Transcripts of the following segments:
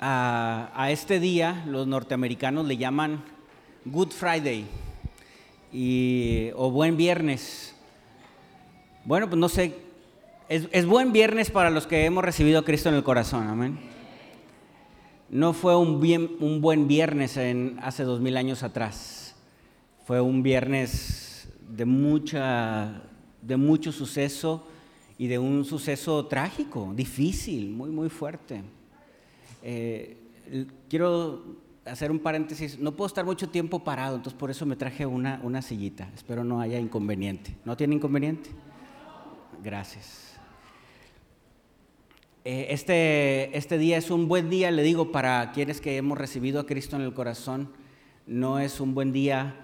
a, este día los norteamericanos le llaman Good Friday o Buen Viernes. Bueno, pues no sé, es, buen viernes para los que hemos recibido a Cristo en el corazón, amén. No fue un, bien, un buen viernes en, hace dos mil años atrás, fue un viernes de, mucha, de mucho suceso y de un suceso trágico, difícil, muy, muy fuerte. Eh, quiero hacer un paréntesis, no puedo estar mucho tiempo parado, entonces por eso me traje una, sillita, espero no haya inconveniente. ¿No tiene inconveniente? Gracias. Eh, este, este día es un buen día, le digo, para quienes que hemos recibido a Cristo en el corazón, no es un buen día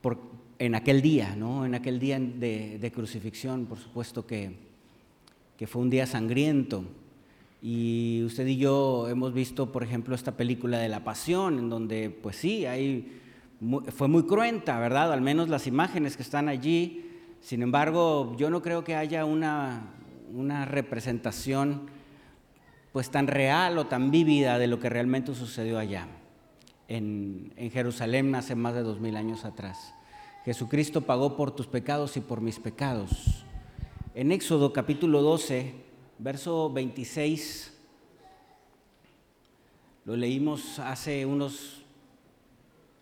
por, en aquel día, ¿no? En aquel día de, de crucifixión, por supuesto que que fue un día sangriento. Y usted y yo hemos visto, por ejemplo, esta película de la pasión, en donde, pues sí, hay, fue muy cruenta, ¿verdad? Al menos las imágenes que están allí. Sin embargo, yo no creo que haya una, una representación pues tan real o tan vívida de lo que realmente sucedió allá, en, en Jerusalén hace más de dos mil años atrás. Jesucristo pagó por tus pecados y por mis pecados. En Éxodo capítulo 12, verso 26, lo leímos hace unos,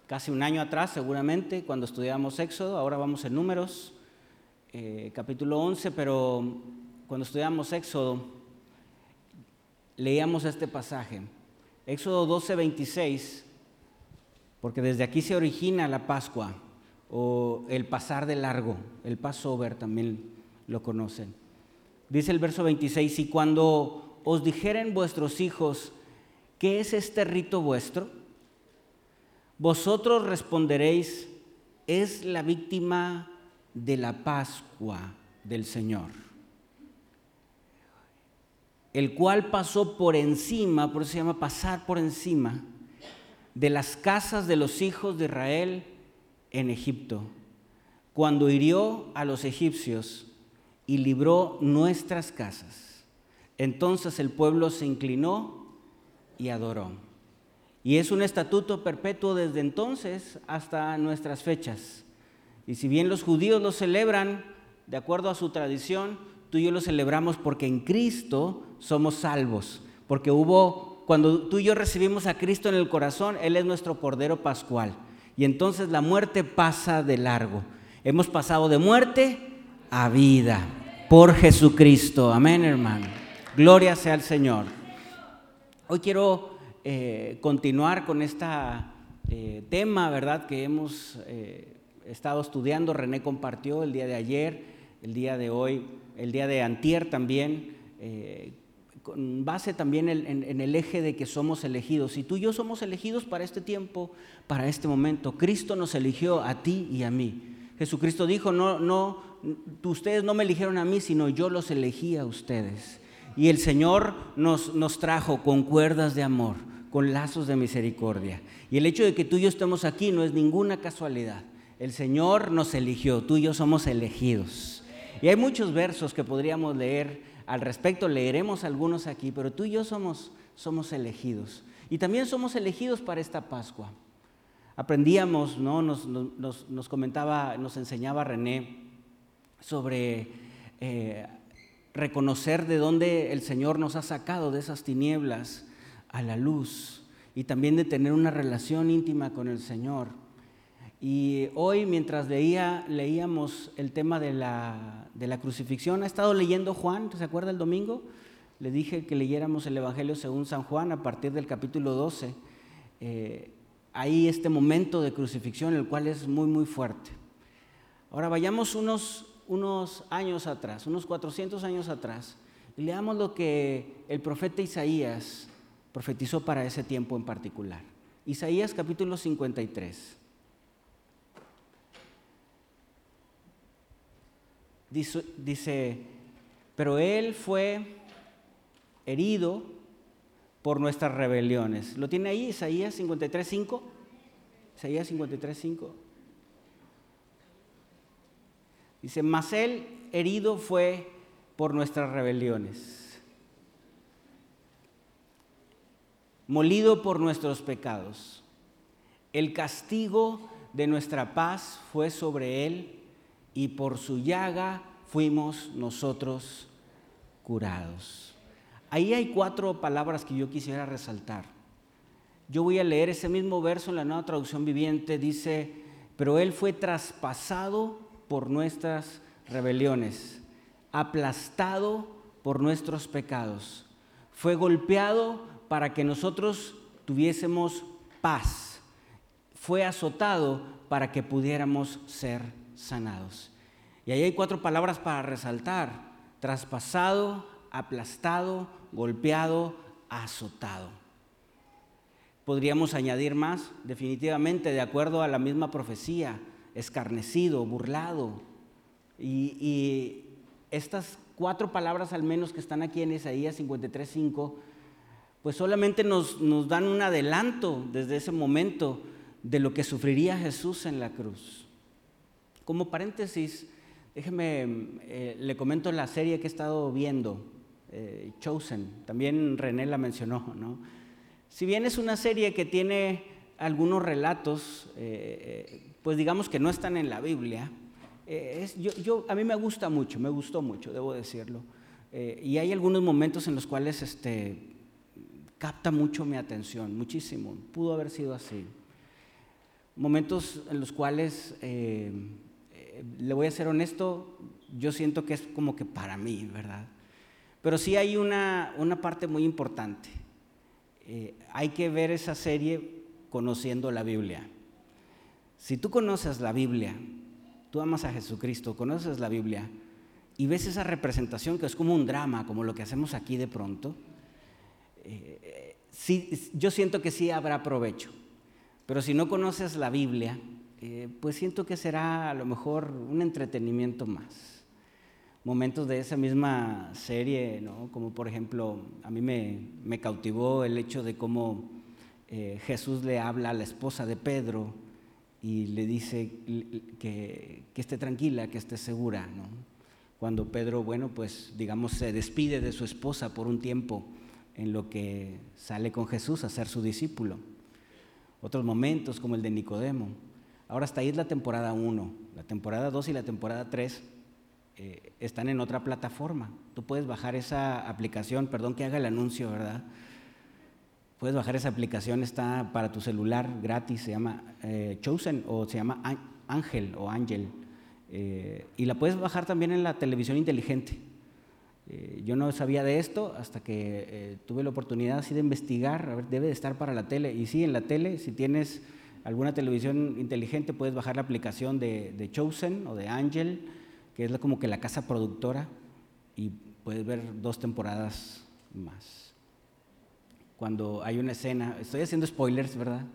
casi un año atrás seguramente, cuando estudiábamos Éxodo, ahora vamos en números, eh, capítulo 11, pero cuando estudiamos Éxodo, leíamos este pasaje. Éxodo 12, 26, porque desde aquí se origina la Pascua o el pasar de largo, el Passover también lo conocen. Dice el verso 26, y cuando os dijeren vuestros hijos, ¿qué es este rito vuestro? Vosotros responderéis, es la víctima de la Pascua del Señor, el cual pasó por encima, por eso se llama pasar por encima, de las casas de los hijos de Israel en Egipto, cuando hirió a los egipcios y libró nuestras casas. Entonces el pueblo se inclinó y adoró. Y es un estatuto perpetuo desde entonces hasta nuestras fechas. Y si bien los judíos lo celebran de acuerdo a su tradición, tú y yo lo celebramos porque en Cristo somos salvos. Porque hubo, cuando tú y yo recibimos a Cristo en el corazón, Él es nuestro Cordero Pascual. Y entonces la muerte pasa de largo. Hemos pasado de muerte a vida por Jesucristo. Amén, hermano. Gloria sea al Señor. Hoy quiero eh, continuar con este tema, ¿verdad? Que hemos eh, estado estudiando. René compartió el día de ayer, el día de hoy, el día de antier también. con base también en, en el eje de que somos elegidos. Y tú y yo somos elegidos para este tiempo, para este momento. Cristo nos eligió a ti y a mí. Jesucristo dijo, no, no, ustedes no me eligieron a mí, sino yo los elegí a ustedes. Y el Señor nos, nos trajo con cuerdas de amor, con lazos de misericordia. Y el hecho de que tú y yo estemos aquí no es ninguna casualidad. El Señor nos eligió, tú y yo somos elegidos. Y hay muchos versos que podríamos leer al respecto, leeremos algunos aquí, pero tú y yo somos, somos elegidos. Y también somos elegidos para esta Pascua. Aprendíamos, ¿no? nos, nos, nos comentaba, nos enseñaba René sobre eh, reconocer de dónde el Señor nos ha sacado de esas tinieblas a la luz y también de tener una relación íntima con el Señor. Y hoy, mientras leía, leíamos el tema de la, de la crucifixión, ha estado leyendo Juan, ¿se acuerda el domingo? Le dije que leyéramos el Evangelio según San Juan a partir del capítulo 12. Eh, ahí este momento de crucifixión, el cual es muy, muy fuerte. Ahora vayamos unos unos años atrás, unos 400 años atrás, y leamos lo que el profeta Isaías profetizó para ese tiempo en particular. Isaías capítulo 53. Dice, pero él fue herido por nuestras rebeliones. ¿Lo tiene ahí Isaías 53.5? Isaías 53.5. Dice, mas él herido fue por nuestras rebeliones, molido por nuestros pecados. El castigo de nuestra paz fue sobre él y por su llaga fuimos nosotros curados. Ahí hay cuatro palabras que yo quisiera resaltar. Yo voy a leer ese mismo verso en la nueva traducción viviente. Dice, pero Él fue traspasado por nuestras rebeliones, aplastado por nuestros pecados. Fue golpeado para que nosotros tuviésemos paz. Fue azotado para que pudiéramos ser sanados. Y ahí hay cuatro palabras para resaltar. Traspasado, aplastado, golpeado, azotado. Podríamos añadir más, definitivamente, de acuerdo a la misma profecía, escarnecido, burlado. Y, estas cuatro palabras al menos que están aquí en Isaías 53.5, pues solamente nos, nos dan un adelanto desde ese momento de lo que sufriría Jesús en la cruz. Como paréntesis, déjeme, eh, le comento la serie que he estado viendo, eh, Chosen, también René la mencionó, ¿no? Si bien es una serie que tiene algunos relatos, eh, pues digamos que no están en la Biblia, yo, a mí me gusta mucho, me gustó mucho, debo decirlo. y hay algunos momentos en los cuales este, capta mucho mi atención, muchísimo. Pudo haber sido así. Momentos en los cuales, le voy a ser honesto, yo siento que es como que para mí, ¿verdad? Pero sí hay una, parte muy importante. Eh, hay que ver esa serie conociendo la Biblia. Si tú conoces la Biblia, tú amas a Jesucristo, conoces la Biblia y ves esa representación que es como un drama, como lo que hacemos aquí de pronto, eh, yo siento que sí habrá provecho. Pero si no conoces la Biblia, eh, pues siento que será a lo mejor un entretenimiento más momentos de esa misma serie, ¿no? como por ejemplo, a mí me, cautivó el hecho de cómo eh, Jesús le habla a la esposa de Pedro y le dice que, esté tranquila, que esté segura. Cuando Pedro, bueno, pues digamos, se despide de su esposa por un tiempo en lo que sale con Jesús a ser su discípulo. Otros momentos como el de Nicodemo. Ahora hasta ahí es la temporada 1, la temporada 2 y la temporada 3 eh, están en otra plataforma. Tú puedes bajar esa aplicación, perdón que haga el anuncio, ¿verdad? Puedes bajar esa aplicación, está para tu celular gratis, se llama eh, Chosen o se llama Ángel o Ángel. Eh, y la puedes bajar también en la televisión inteligente. yo no sabía de esto hasta que tuve la oportunidad así de investigar, a ver, debe de estar para la tele. Y sí, en la tele, si tienes alguna televisión inteligente, puedes bajar la aplicación de Chosen o de Ángel que es como que la casa productora y puedes ver dos temporadas más. Cuando hay una escena, estoy haciendo spoilers, ¿verdad?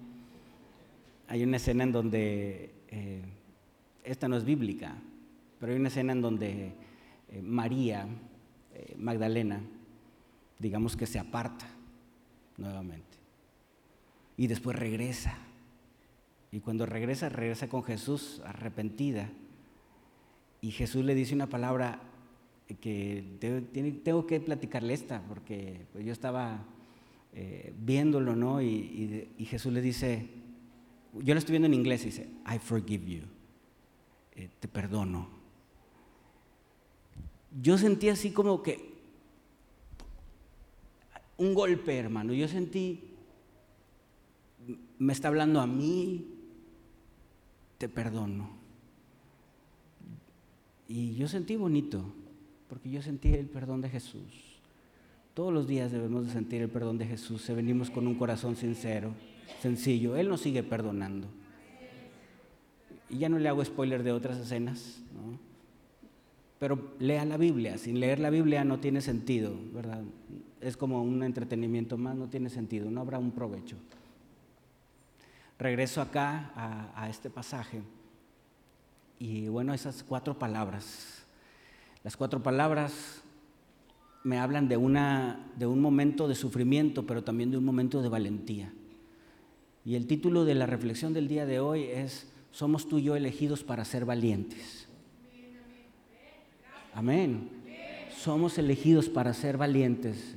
Hay una escena en donde, eh, esta no es bíblica, pero hay una escena en donde eh, María eh, Magdalena, digamos que se aparta nuevamente y después regresa. Y cuando regresa, regresa con Jesús arrepentida y Jesús le dice una palabra que tengo que platicarle esta, porque pues, yo estaba eh, viéndolo, ¿no? Y, Jesús le dice, yo lo estoy viendo en inglés, y dice, I forgive you, eh, te perdono. Yo sentí así como que un golpe, hermano. Yo sentí, me está hablando a mí, te perdono. Y yo sentí bonito, porque yo sentí el perdón de Jesús. Todos los días debemos de sentir el perdón de Jesús si venimos con un corazón sincero, sencillo. Él nos sigue perdonando. Y ya no le hago spoiler de otras escenas, ¿no? pero lea la Biblia. Sin leer la Biblia no tiene sentido, ¿verdad? Es como un entretenimiento más, no tiene sentido, no habrá un provecho. Regreso acá a, a este pasaje. Y bueno, esas cuatro palabras, las cuatro palabras me hablan de, una, de un momento de sufrimiento, pero también de un momento de valentía. Y el título de la reflexión del día de hoy es, somos tú y yo elegidos para ser valientes. Amén. Somos elegidos para ser valientes.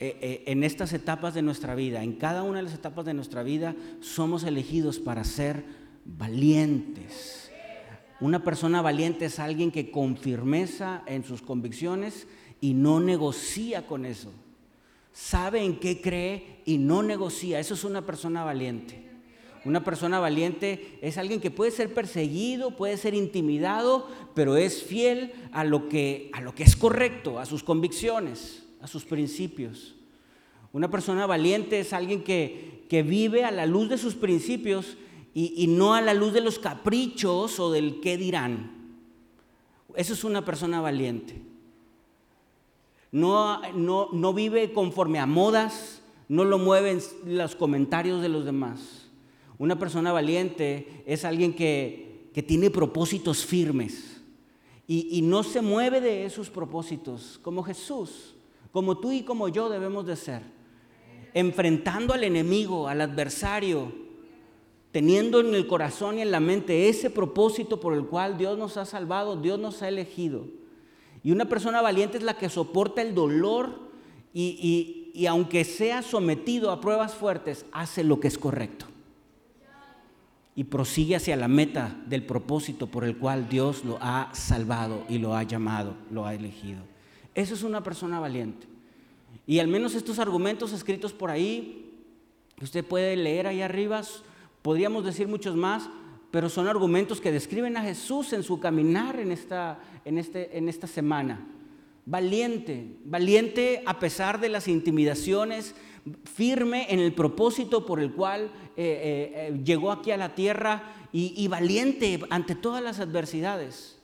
eh, eh, en estas etapas de nuestra vida, en cada una de las etapas de nuestra vida, somos elegidos para ser valientes. Una persona valiente es alguien que con firmeza en sus convicciones y no negocia con eso. Sabe en qué cree y no negocia. Eso es una persona valiente. Una persona valiente es alguien que puede ser perseguido, puede ser intimidado, pero es fiel a lo que, a lo que es correcto, a sus convicciones, a sus principios. Una persona valiente es alguien que, que vive a la luz de sus principios y, y no a la luz de los caprichos o del qué dirán. Eso es una persona valiente. No, no, no vive conforme a modas, no lo mueven los comentarios de los demás. Una persona valiente es alguien que, que tiene propósitos firmes y, y, no se mueve de esos propósitos, como Jesús, como tú y como yo debemos de ser. Enfrentando al enemigo, al adversario, teniendo en el corazón y en la mente ese propósito por el cual Dios nos ha salvado, Dios nos ha elegido. Y una persona valiente es la que soporta el dolor y, y, y aunque sea sometido a pruebas fuertes, hace lo que es correcto y prosigue hacia la meta del propósito por el cual Dios lo ha salvado y lo ha llamado, lo ha elegido. Eso es una persona valiente. Y al menos estos argumentos escritos por ahí, usted puede leer ahí arriba, podríamos decir muchos más, pero son argumentos que describen a Jesús en su caminar en esta, en este, en esta semana. Valiente, valiente a pesar de las intimidaciones, firme en el propósito por el cual eh, eh, eh, llegó aquí a la tierra y, y valiente ante todas las adversidades.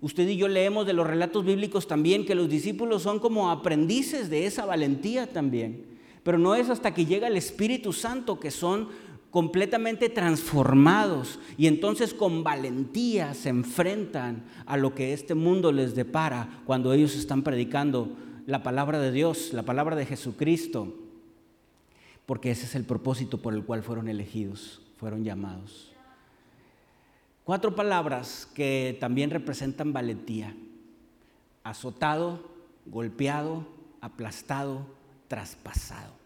Usted y yo leemos de los relatos bíblicos también que los discípulos son como aprendices de esa valentía también. Pero no es hasta que llega el Espíritu Santo que son completamente transformados y entonces con valentía se enfrentan a lo que este mundo les depara cuando ellos están predicando la palabra de Dios, la palabra de Jesucristo porque ese es el propósito por el cual fueron elegidos, fueron llamados. Cuatro palabras que también representan valentía. Azotado, golpeado, aplastado, traspasado.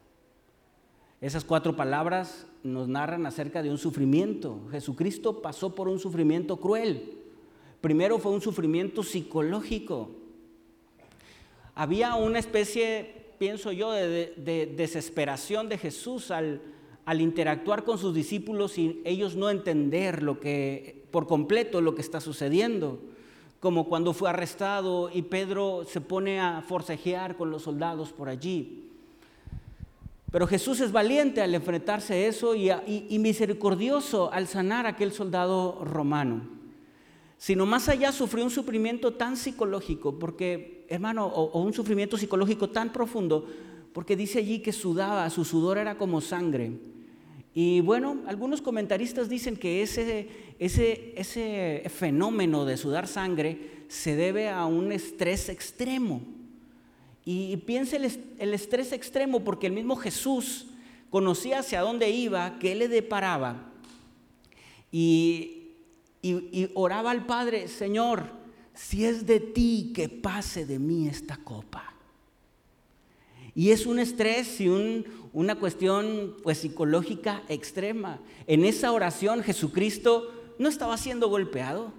Esas cuatro palabras nos narran acerca de un sufrimiento. Jesucristo pasó por un sufrimiento cruel. Primero fue un sufrimiento psicológico. Había una especie pienso yo, de, desesperación de Jesús al, interactuar con sus discípulos y ellos no entender lo que, por completo lo que está sucediendo. Como cuando fue arrestado y Pedro se pone a forcejear con los soldados por allí. Pero Jesús es valiente al enfrentarse a eso y, misericordioso al sanar a aquel soldado romano sino más allá sufrió un sufrimiento tan psicológico, porque, hermano, o, un sufrimiento psicológico tan profundo, porque dice allí que sudaba, su sudor era como sangre. Y bueno, algunos comentaristas dicen que ese, ese, ese fenómeno de sudar sangre se debe a un estrés extremo. Y piense el, estrés extremo porque el mismo Jesús conocía hacia dónde iba, qué le deparaba. Y y, oraba al Padre, Señor, si es de ti, que pase de mí esta copa. Y es un estrés y una cuestión pues, psicológica extrema. En esa oración Jesucristo no estaba siendo golpeado,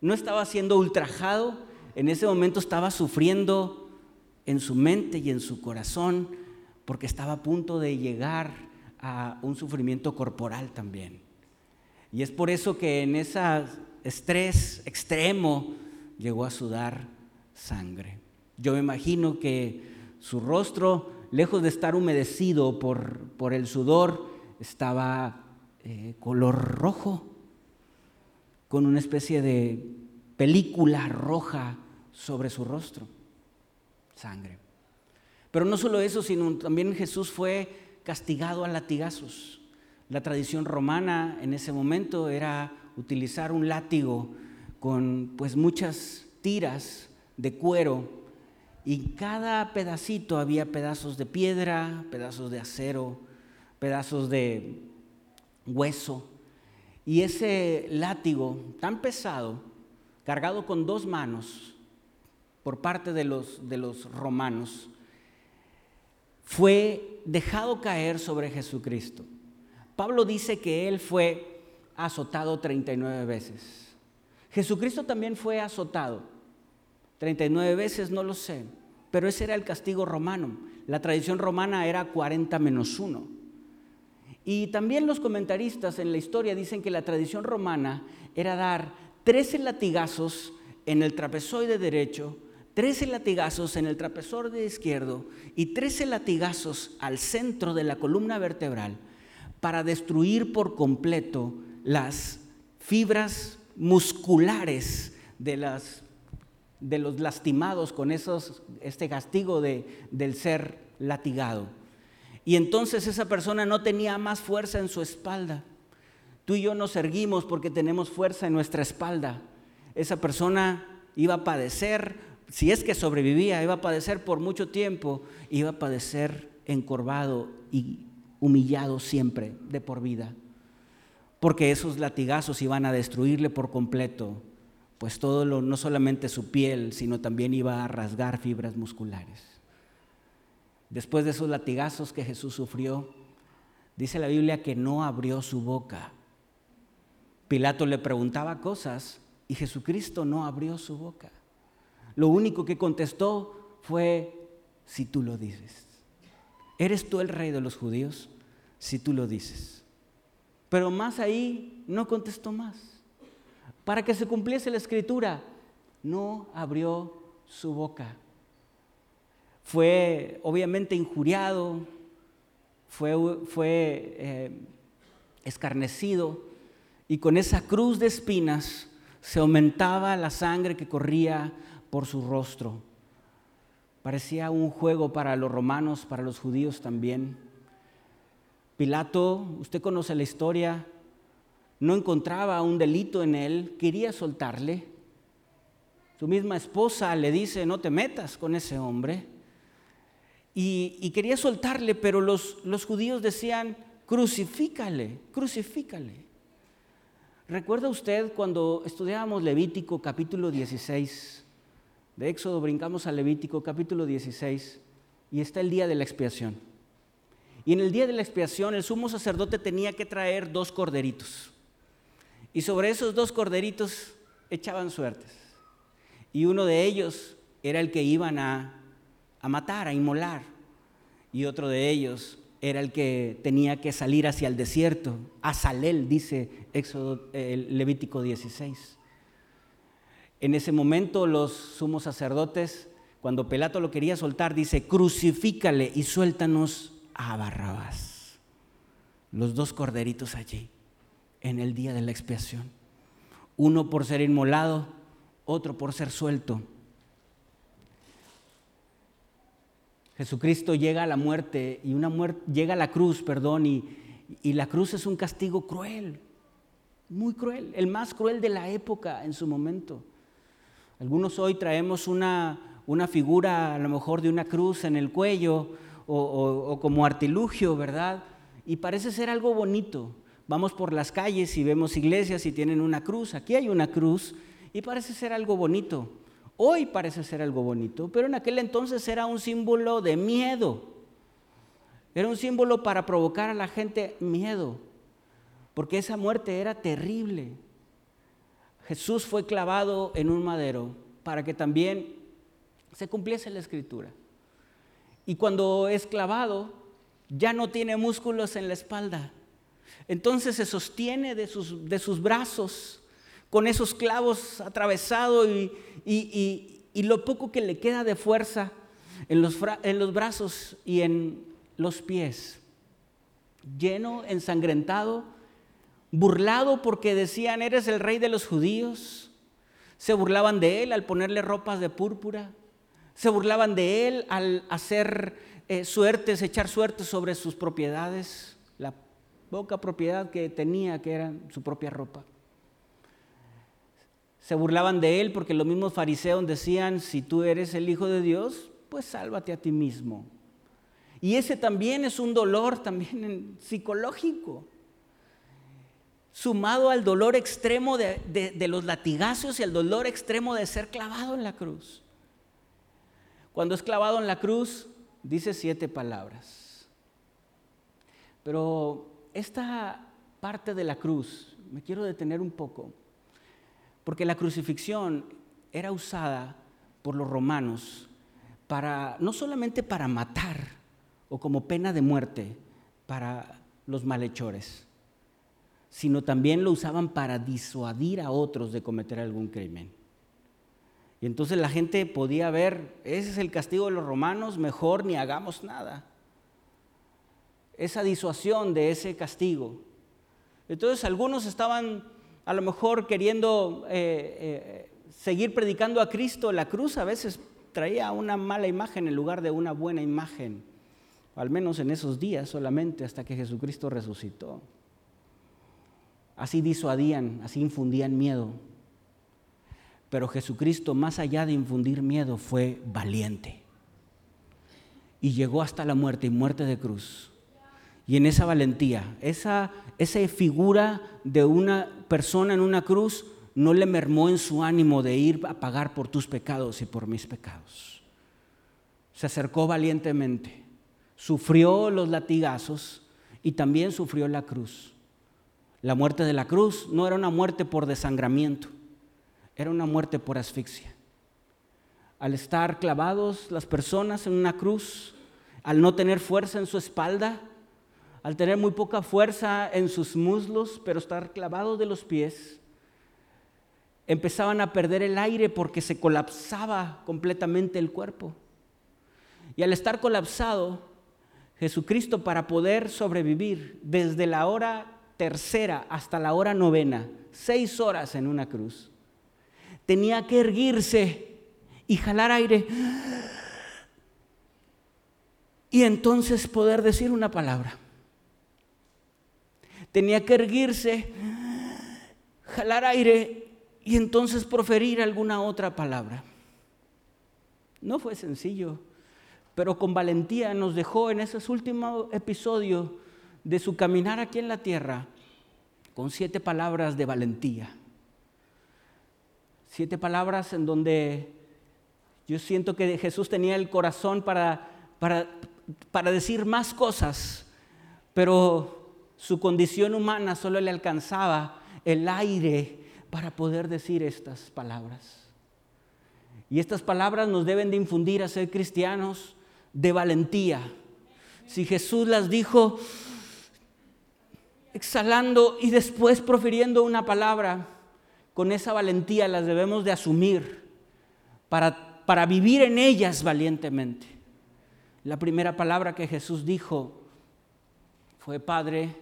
no estaba siendo ultrajado, en ese momento estaba sufriendo en su mente y en su corazón porque estaba a punto de llegar a un sufrimiento corporal también. Y es por eso que en ese estrés extremo llegó a sudar sangre. Yo me imagino que su rostro, lejos de estar humedecido por, por el sudor, estaba eh, color rojo, con una especie de película roja sobre su rostro, sangre. Pero no solo eso, sino también Jesús fue castigado a latigazos. La tradición romana en ese momento era utilizar un látigo con pues muchas tiras de cuero y cada pedacito había pedazos de piedra, pedazos de acero, pedazos de hueso. Y ese látigo tan pesado, cargado con dos manos por parte de los, de los romanos, fue dejado caer sobre Jesucristo. Pablo dice que él fue azotado 39 veces. Jesucristo también fue azotado. 39 veces, no lo sé, pero ese era el castigo romano. La tradición romana era 40 menos 1. Y también los comentaristas en la historia dicen que la tradición romana era dar 13 latigazos en el trapezoide derecho, 13 latigazos en el trapezoide izquierdo y 13 latigazos al centro de la columna vertebral para destruir por completo las fibras musculares de, las, de los lastimados con esos, este castigo de, del ser latigado. Y entonces esa persona no tenía más fuerza en su espalda. Tú y yo nos erguimos porque tenemos fuerza en nuestra espalda. Esa persona iba a padecer si es que sobrevivía, iba a padecer por mucho tiempo, iba a padecer encorvado y humillado siempre, de por vida. Porque esos latigazos iban a destruirle por completo, pues todo lo, no solamente su piel, sino también iba a rasgar fibras musculares. Después de esos latigazos que Jesús sufrió, dice la Biblia que no abrió su boca. Pilato le preguntaba cosas y Jesucristo no abrió su boca. Lo único que contestó fue, si tú lo dices. ¿Eres tú el rey de los judíos? Si tú lo dices. Pero más ahí no contestó más. Para que se cumpliese la escritura, no abrió su boca. Fue obviamente injuriado, fue, fue eh, escarnecido y con esa cruz de espinas se aumentaba la sangre que corría por su rostro. Parecía un juego para los romanos, para los judíos también. Pilato, usted conoce la historia, no encontraba un delito en él, quería soltarle. Su misma esposa le dice, no te metas con ese hombre. Y, quería soltarle, pero los, los judíos decían, crucifícale, crucifícale. ¿Recuerda usted cuando estudiábamos Levítico capítulo 16? De Éxodo brincamos a Levítico capítulo 16 y está el día de la expiación. Y en el día de la expiación el sumo sacerdote tenía que traer dos corderitos. Y sobre esos dos corderitos echaban suertes. Y uno de ellos era el que iban a, matar, a inmolar. Y otro de ellos era el que tenía que salir hacia el desierto, a Salel, dice Éxodo, Levítico 16. En ese momento los sumos sacerdotes, cuando Pelato lo quería soltar, dice, crucifícale y suéltanos a Barrabás. Los dos corderitos allí, en el día de la expiación. Uno por ser inmolado, otro por ser suelto. Jesucristo llega a la muerte y una muerte, llega a la cruz, perdón, y, y la cruz es un castigo cruel, muy cruel, el más cruel de la época en su momento. Algunos hoy traemos una, figura a lo mejor de una cruz en el cuello o, como artilugio, ¿verdad? Y parece ser algo bonito. Vamos por las calles y vemos iglesias y tienen una cruz. Aquí hay una cruz y parece ser algo bonito. Hoy parece ser algo bonito, pero en aquel entonces era un símbolo de miedo. Era un símbolo para provocar a la gente miedo, porque esa muerte era terrible. Jesús fue clavado en un madero para que también se cumpliese la escritura. Y cuando es clavado, ya no tiene músculos en la espalda. Entonces se sostiene de sus, de sus brazos con esos clavos atravesados y, y, lo poco que le queda de fuerza en los, en los brazos y en los pies. Lleno, ensangrentado burlado porque decían, eres el rey de los judíos. Se burlaban de él al ponerle ropas de púrpura. Se burlaban de él al hacer eh, suertes, echar suertes sobre sus propiedades, la poca propiedad que tenía, que era su propia ropa. Se burlaban de él porque los mismos fariseos decían, si tú eres el Hijo de Dios, pues sálvate a ti mismo. Y ese también es un dolor también psicológico sumado al dolor extremo de, los latigazos y al dolor extremo de ser clavado en la cruz. Cuando es clavado en la cruz, dice siete palabras. Pero esta parte de la cruz, me quiero detener un poco, porque la crucifixión era usada por los romanos para no solamente para matar o como pena de muerte para los malhechores, sino también lo usaban para disuadir a otros de cometer algún crimen. Y entonces la gente podía ver, ese es el castigo de los romanos, mejor ni hagamos nada. Esa disuasión de ese castigo. Entonces algunos estaban a lo mejor queriendo eh, eh, seguir predicando a Cristo. La cruz a veces traía una mala imagen en lugar de una buena imagen, al menos en esos días solamente hasta que Jesucristo resucitó. Así disuadían, así infundían miedo. Pero Jesucristo, más allá de infundir miedo, fue valiente. Y llegó hasta la muerte y muerte de cruz. Y en esa valentía, esa, esa figura de una persona en una cruz no le mermó en su ánimo de ir a pagar por tus pecados y por mis pecados. Se acercó valientemente, sufrió los latigazos y también sufrió la cruz. La muerte de la cruz no era una muerte por desangramiento, era una muerte por asfixia. Al estar clavados las personas en una cruz, al no tener fuerza en su espalda, al tener muy poca fuerza en sus muslos, pero estar clavados de los pies, empezaban a perder el aire porque se colapsaba completamente el cuerpo. Y al estar colapsado, Jesucristo para poder sobrevivir desde la hora tercera hasta la hora novena, seis horas en una cruz, tenía que erguirse y jalar aire. Y entonces poder decir una palabra. Tenía que erguirse, jalar aire y entonces proferir alguna otra palabra. No fue sencillo, pero con valentía nos dejó en ese último episodio de su caminar aquí en la tierra con siete palabras de valentía. Siete palabras en donde yo siento que Jesús tenía el corazón para, para, para decir más cosas, pero su condición humana solo le alcanzaba el aire para poder decir estas palabras. Y estas palabras nos deben de infundir a ser cristianos de valentía. Si Jesús las dijo exhalando y después profiriendo una palabra, con esa valentía las debemos de asumir para, para vivir en ellas valientemente. La primera palabra que Jesús dijo fue, Padre,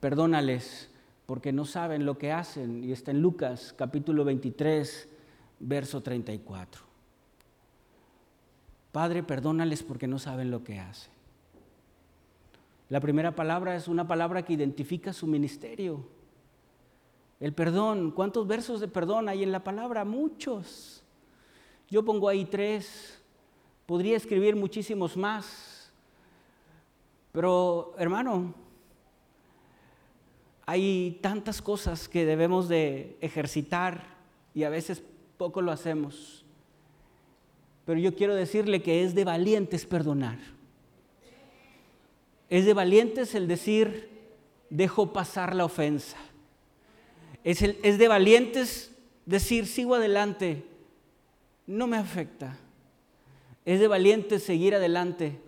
perdónales porque no saben lo que hacen. Y está en Lucas capítulo 23, verso 34. Padre, perdónales porque no saben lo que hacen. La primera palabra es una palabra que identifica su ministerio. El perdón, ¿cuántos versos de perdón hay en la palabra? Muchos. Yo pongo ahí tres, podría escribir muchísimos más. Pero hermano, hay tantas cosas que debemos de ejercitar y a veces poco lo hacemos. Pero yo quiero decirle que es de valientes perdonar. Es de valientes el decir, dejo pasar la ofensa. Es, de valientes decir, sigo adelante, no me afecta. Es de valientes seguir adelante.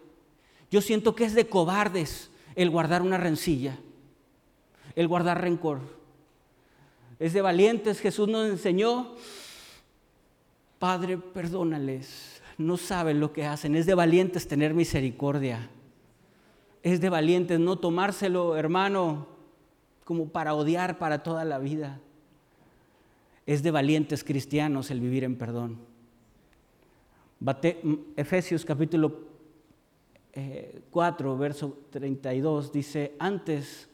Yo siento que es de cobardes el guardar una rencilla el guardar rencor. Es de valientes, Jesús nos enseñó, Padre, perdónales, no saben lo que hacen. Es de valientes tener misericordia. Es de valientes no tomárselo, hermano, como para odiar para toda la vida. Es de valientes cristianos el vivir en perdón. Efesios capítulo 4, eh, verso 32 dice, antes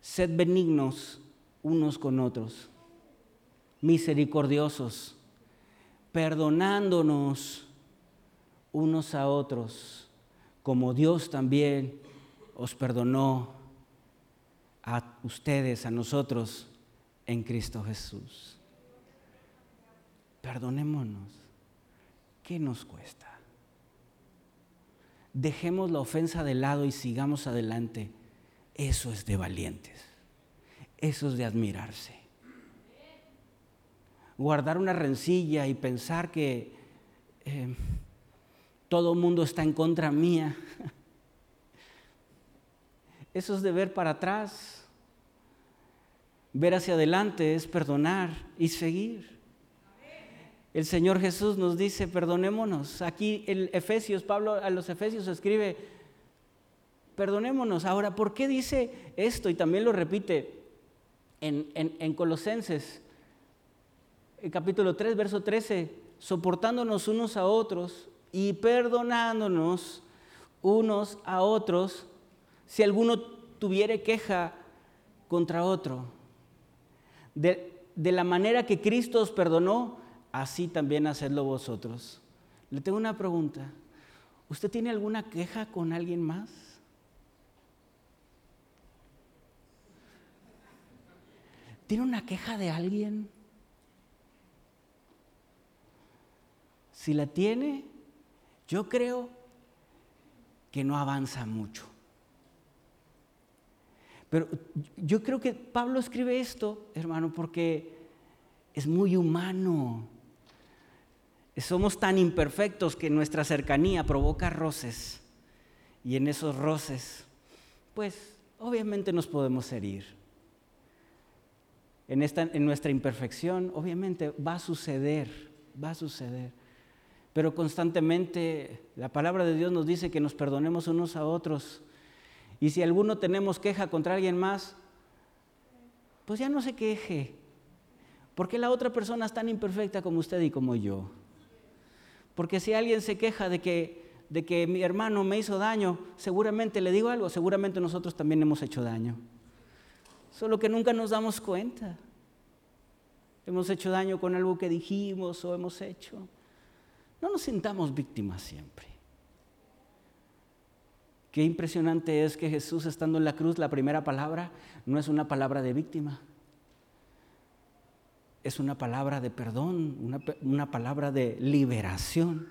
Sed benignos unos con otros, misericordiosos, perdonándonos unos a otros, como Dios también os perdonó a ustedes, a nosotros, en Cristo Jesús. Perdonémonos. ¿Qué nos cuesta? dejemos la ofensa de lado y sigamos adelante. Eso es de valientes. Eso es de admirarse. Guardar una rencilla y pensar que eh, todo el mundo está en contra mía. Eso es de ver para atrás. Ver hacia adelante es perdonar y seguir. El Señor Jesús nos dice, perdonémonos. Aquí el Efesios, Pablo a los Efesios escribe, perdonémonos. Ahora, ¿por qué dice esto? Y también lo repite en, en Colosenses, el capítulo 3, verso 13, soportándonos unos a otros y perdonándonos unos a otros si alguno tuviere queja contra otro. De, de la manera que Cristo os perdonó, así también hacedlo vosotros. Le tengo una pregunta. ¿Usted tiene alguna queja con alguien más? ¿Tiene una queja de alguien? Si la tiene, yo creo que no avanza mucho. Pero yo creo que Pablo escribe esto, hermano, porque es muy humano. Somos tan imperfectos que nuestra cercanía provoca roces. Y en esos roces, pues obviamente nos podemos herir. En, esta, en nuestra imperfección, obviamente va a suceder, va a suceder. Pero constantemente la palabra de Dios nos dice que nos perdonemos unos a otros. Y si alguno tenemos queja contra alguien más, pues ya no se queje. Porque la otra persona es tan imperfecta como usted y como yo. Porque si alguien se queja de que, de que mi hermano me hizo daño, seguramente le digo algo, seguramente nosotros también hemos hecho daño. Solo que nunca nos damos cuenta. Hemos hecho daño con algo que dijimos o hemos hecho. No nos sintamos víctimas siempre. Qué impresionante es que Jesús estando en la cruz, la primera palabra no es una palabra de víctima, es una palabra de perdón, una, una, palabra de liberación,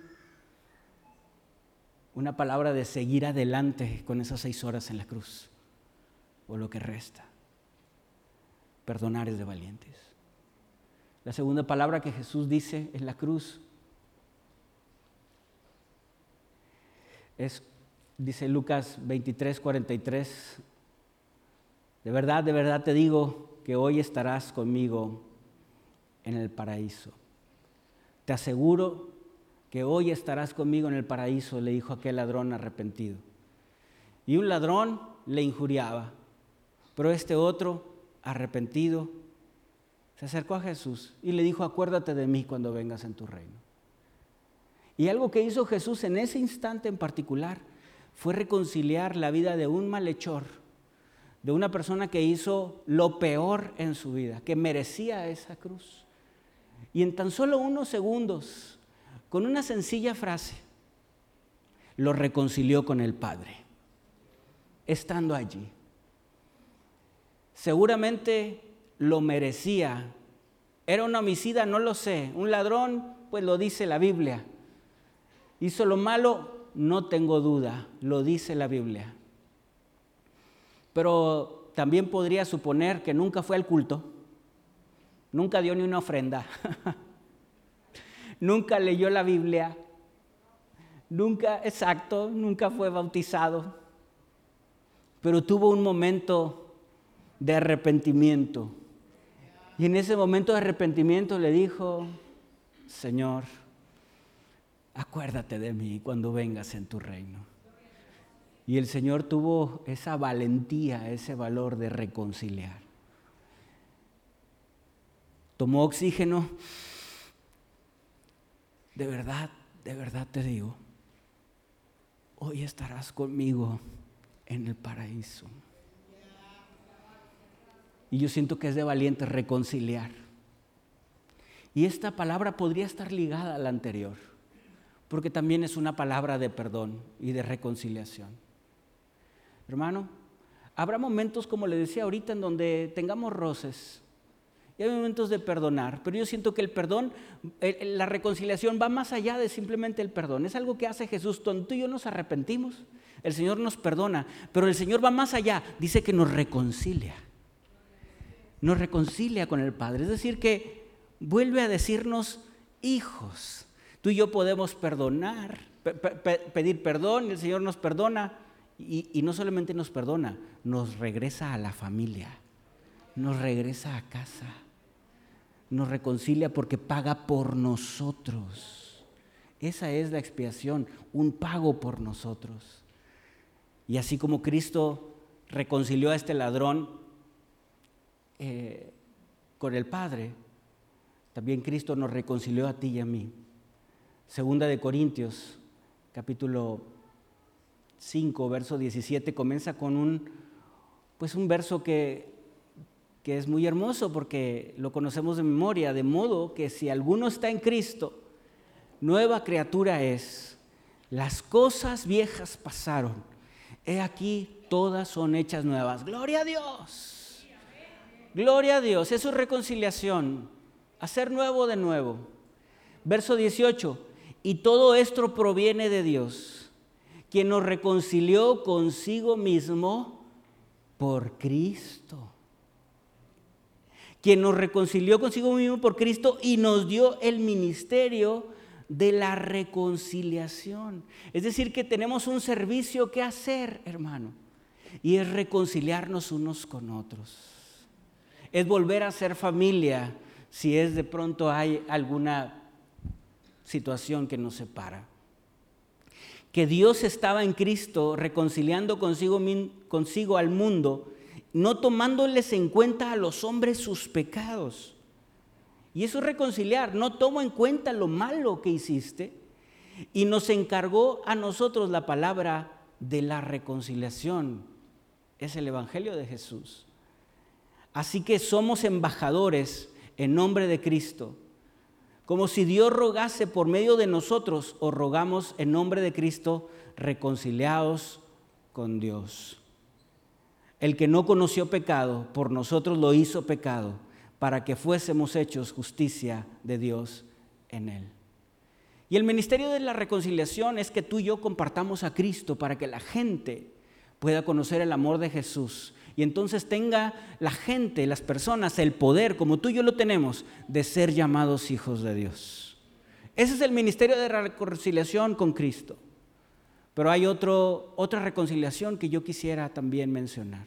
una palabra de seguir adelante con esas seis horas en la cruz o lo que resta. Perdonar es de valientes. La segunda palabra que Jesús dice en la cruz es, dice Lucas 23, 43, de verdad, de verdad te digo que hoy estarás conmigo en el paraíso. Te aseguro que hoy estarás conmigo en el paraíso, le dijo aquel ladrón arrepentido. Y un ladrón le injuriaba, pero este otro, arrepentido, se acercó a Jesús y le dijo, acuérdate de mí cuando vengas en tu reino. Y algo que hizo Jesús en ese instante en particular fue reconciliar la vida de un malhechor, de una persona que hizo lo peor en su vida, que merecía esa cruz. Y en tan solo unos segundos, con una sencilla frase, lo reconcilió con el Padre, estando allí. Seguramente lo merecía. Era un homicida, no lo sé. Un ladrón, pues lo dice la Biblia. Hizo lo malo, no tengo duda, lo dice la Biblia. Pero también podría suponer que nunca fue al culto, nunca dio ni una ofrenda, nunca leyó la Biblia, nunca, exacto, nunca fue bautizado, pero tuvo un momento de arrepentimiento. Y en ese momento de arrepentimiento le dijo, Señor, acuérdate de mí cuando vengas en tu reino. Y el Señor tuvo esa valentía, ese valor de reconciliar. Tomó oxígeno. De verdad, de verdad te digo, hoy estarás conmigo en el paraíso. Y yo siento que es de valiente reconciliar. Y esta palabra podría estar ligada a la anterior porque también es una palabra de perdón y de reconciliación. Hermano, habrá momentos, como le decía ahorita, en donde tengamos roces y hay momentos de perdonar, pero yo siento que el perdón, la reconciliación va más allá de simplemente el perdón. Es algo que hace Jesús. Tú y yo nos arrepentimos, el Señor nos perdona, pero el Señor va más allá. Dice que nos reconcilia. Nos reconcilia con el Padre. Es decir, que vuelve a decirnos hijos. Tú y yo podemos perdonar, pedir perdón, y el Señor nos perdona. y no solamente nos perdona, nos regresa a la familia, nos regresa a casa nos reconcilia porque paga por nosotros. Esa es la expiación, un pago por nosotros. Y así como Cristo reconcilió a este ladrón eh, con el Padre, también Cristo nos reconcilió a ti y a mí. Segunda de Corintios, capítulo 5, verso 17, comienza con un, pues un verso que que es muy hermoso porque lo conocemos de memoria, de modo que si alguno está en Cristo, nueva criatura es. Las cosas viejas pasaron. He aquí, todas son hechas nuevas. Gloria a Dios. Gloria a Dios. Es su reconciliación. Hacer nuevo de nuevo. Verso 18. Y todo esto proviene de Dios, quien nos reconcilió consigo mismo por Cristo quien nos reconcilió consigo mismo por Cristo y nos dio el ministerio de la reconciliación. Es decir, que tenemos un servicio que hacer, hermano, y es reconciliarnos unos con otros. Es volver a ser familia si es de pronto hay alguna situación que nos separa. Que Dios estaba en Cristo reconciliando consigo, consigo al mundo no tomándoles en cuenta a los hombres sus pecados. Y eso es reconciliar, no tomo en cuenta lo malo que hiciste. Y nos encargó a nosotros la palabra de la reconciliación. Es el Evangelio de Jesús. Así que somos embajadores en nombre de Cristo. Como si Dios rogase por medio de nosotros o rogamos en nombre de Cristo reconciliados con Dios. El que no conoció pecado, por nosotros lo hizo pecado, para que fuésemos hechos justicia de Dios en él. Y el ministerio de la reconciliación es que tú y yo compartamos a Cristo para que la gente pueda conocer el amor de Jesús y entonces tenga la gente, las personas, el poder, como tú y yo lo tenemos, de ser llamados hijos de Dios. Ese es el ministerio de reconciliación con Cristo. Pero hay otro, otra reconciliación que yo quisiera también mencionar,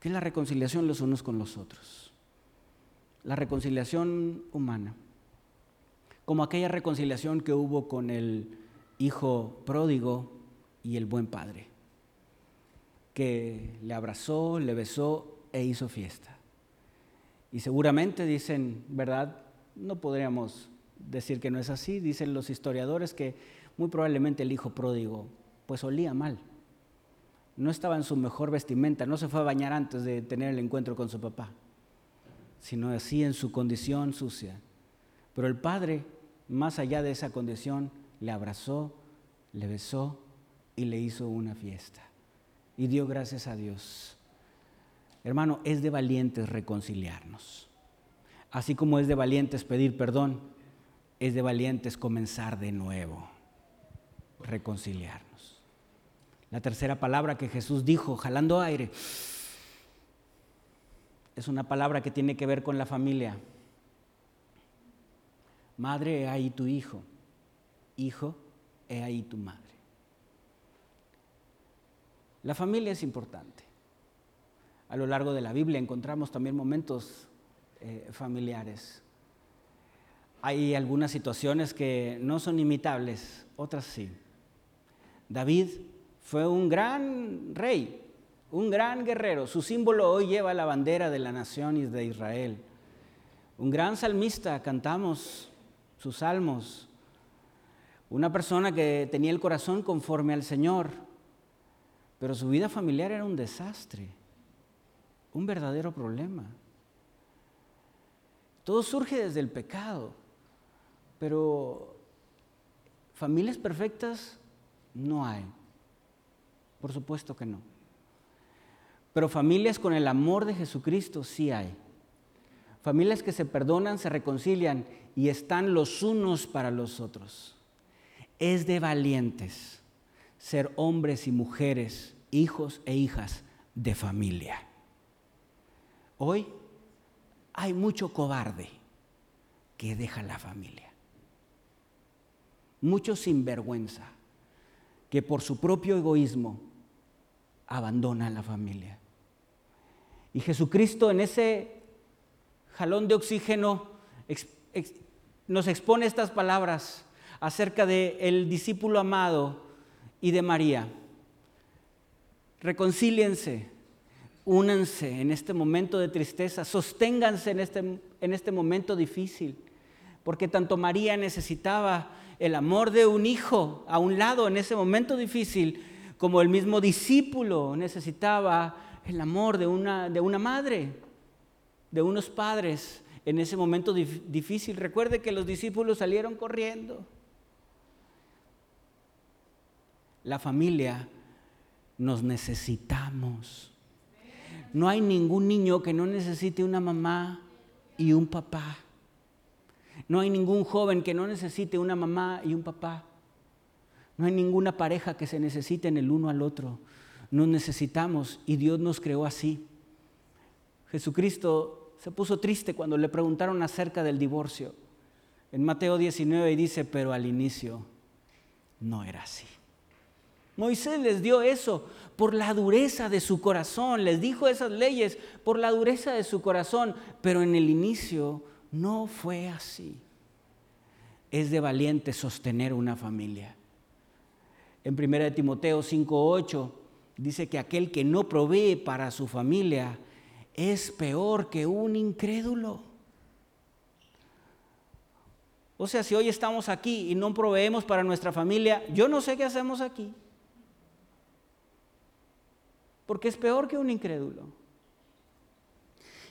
que es la reconciliación los unos con los otros. La reconciliación humana, como aquella reconciliación que hubo con el hijo pródigo y el buen padre, que le abrazó, le besó e hizo fiesta. Y seguramente dicen, ¿verdad? No podríamos decir que no es así, dicen los historiadores que muy probablemente el hijo pródigo pues olía mal. No estaba en su mejor vestimenta, no se fue a bañar antes de tener el encuentro con su papá, sino así en su condición sucia. Pero el padre, más allá de esa condición, le abrazó, le besó y le hizo una fiesta. Y dio gracias a Dios. Hermano, es de valientes reconciliarnos. Así como es de valientes pedir perdón, es de valientes comenzar de nuevo, reconciliar. La tercera palabra que Jesús dijo, jalando aire, es una palabra que tiene que ver con la familia. Madre, he ahí tu hijo. Hijo, he ahí tu madre. La familia es importante. A lo largo de la Biblia encontramos también momentos eh, familiares. Hay algunas situaciones que no son imitables, otras sí. David fue un gran rey, un gran guerrero. Su símbolo hoy lleva la bandera de la nación de Israel. Un gran salmista, cantamos sus salmos. Una persona que tenía el corazón conforme al Señor, pero su vida familiar era un desastre, un verdadero problema. Todo surge desde el pecado, pero familias perfectas no hay. Por supuesto que no. Pero familias con el amor de Jesucristo sí hay. Familias que se perdonan, se reconcilian y están los unos para los otros. Es de valientes ser hombres y mujeres, hijos e hijas de familia. Hoy hay mucho cobarde que deja la familia. Mucho sinvergüenza que por su propio egoísmo abandona la familia. Y Jesucristo en ese jalón de oxígeno nos expone estas palabras acerca del el discípulo amado y de María. Reconcíliense, únanse en este momento de tristeza, sosténganse en este, en este momento difícil, porque tanto María necesitaba el amor de un hijo a un lado en ese momento difícil, como el mismo discípulo necesitaba el amor de una, de una madre, de unos padres en ese momento difícil. Recuerde que los discípulos salieron corriendo. La familia nos necesitamos. No hay ningún niño que no necesite una mamá y un papá. No hay ningún joven que no necesite una mamá y un papá. No hay ninguna pareja que se necesite el uno al otro. Nos necesitamos y Dios nos creó así. Jesucristo se puso triste cuando le preguntaron acerca del divorcio. En Mateo 19 dice, pero al inicio no era así. Moisés les dio eso por la dureza de su corazón, les dijo esas leyes por la dureza de su corazón, pero en el inicio no fue así. Es de valiente sostener una familia. En 1 Timoteo 5:8 dice que aquel que no provee para su familia es peor que un incrédulo. O sea, si hoy estamos aquí y no proveemos para nuestra familia, yo no sé qué hacemos aquí. Porque es peor que un incrédulo.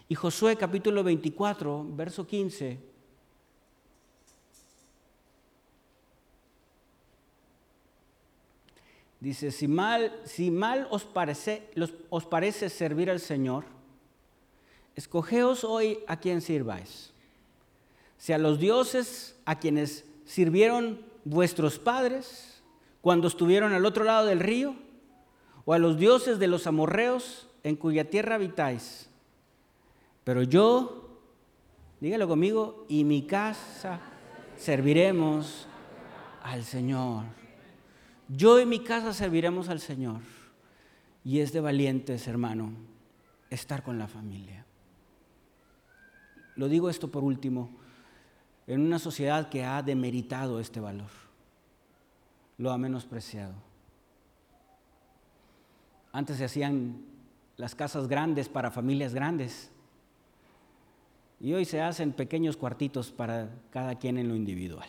Y Josué capítulo 24, verso 15. Dice, si mal, si mal os, parece, os parece servir al Señor, escogeos hoy a quien sirváis. Si a los dioses a quienes sirvieron vuestros padres cuando estuvieron al otro lado del río, o a los dioses de los amorreos en cuya tierra habitáis. Pero yo, dígalo conmigo, y mi casa serviremos al Señor. Yo y mi casa serviremos al Señor. Y es de valientes, hermano, estar con la familia. Lo digo esto por último, en una sociedad que ha demeritado este valor, lo ha menospreciado. Antes se hacían las casas grandes para familias grandes y hoy se hacen pequeños cuartitos para cada quien en lo individual.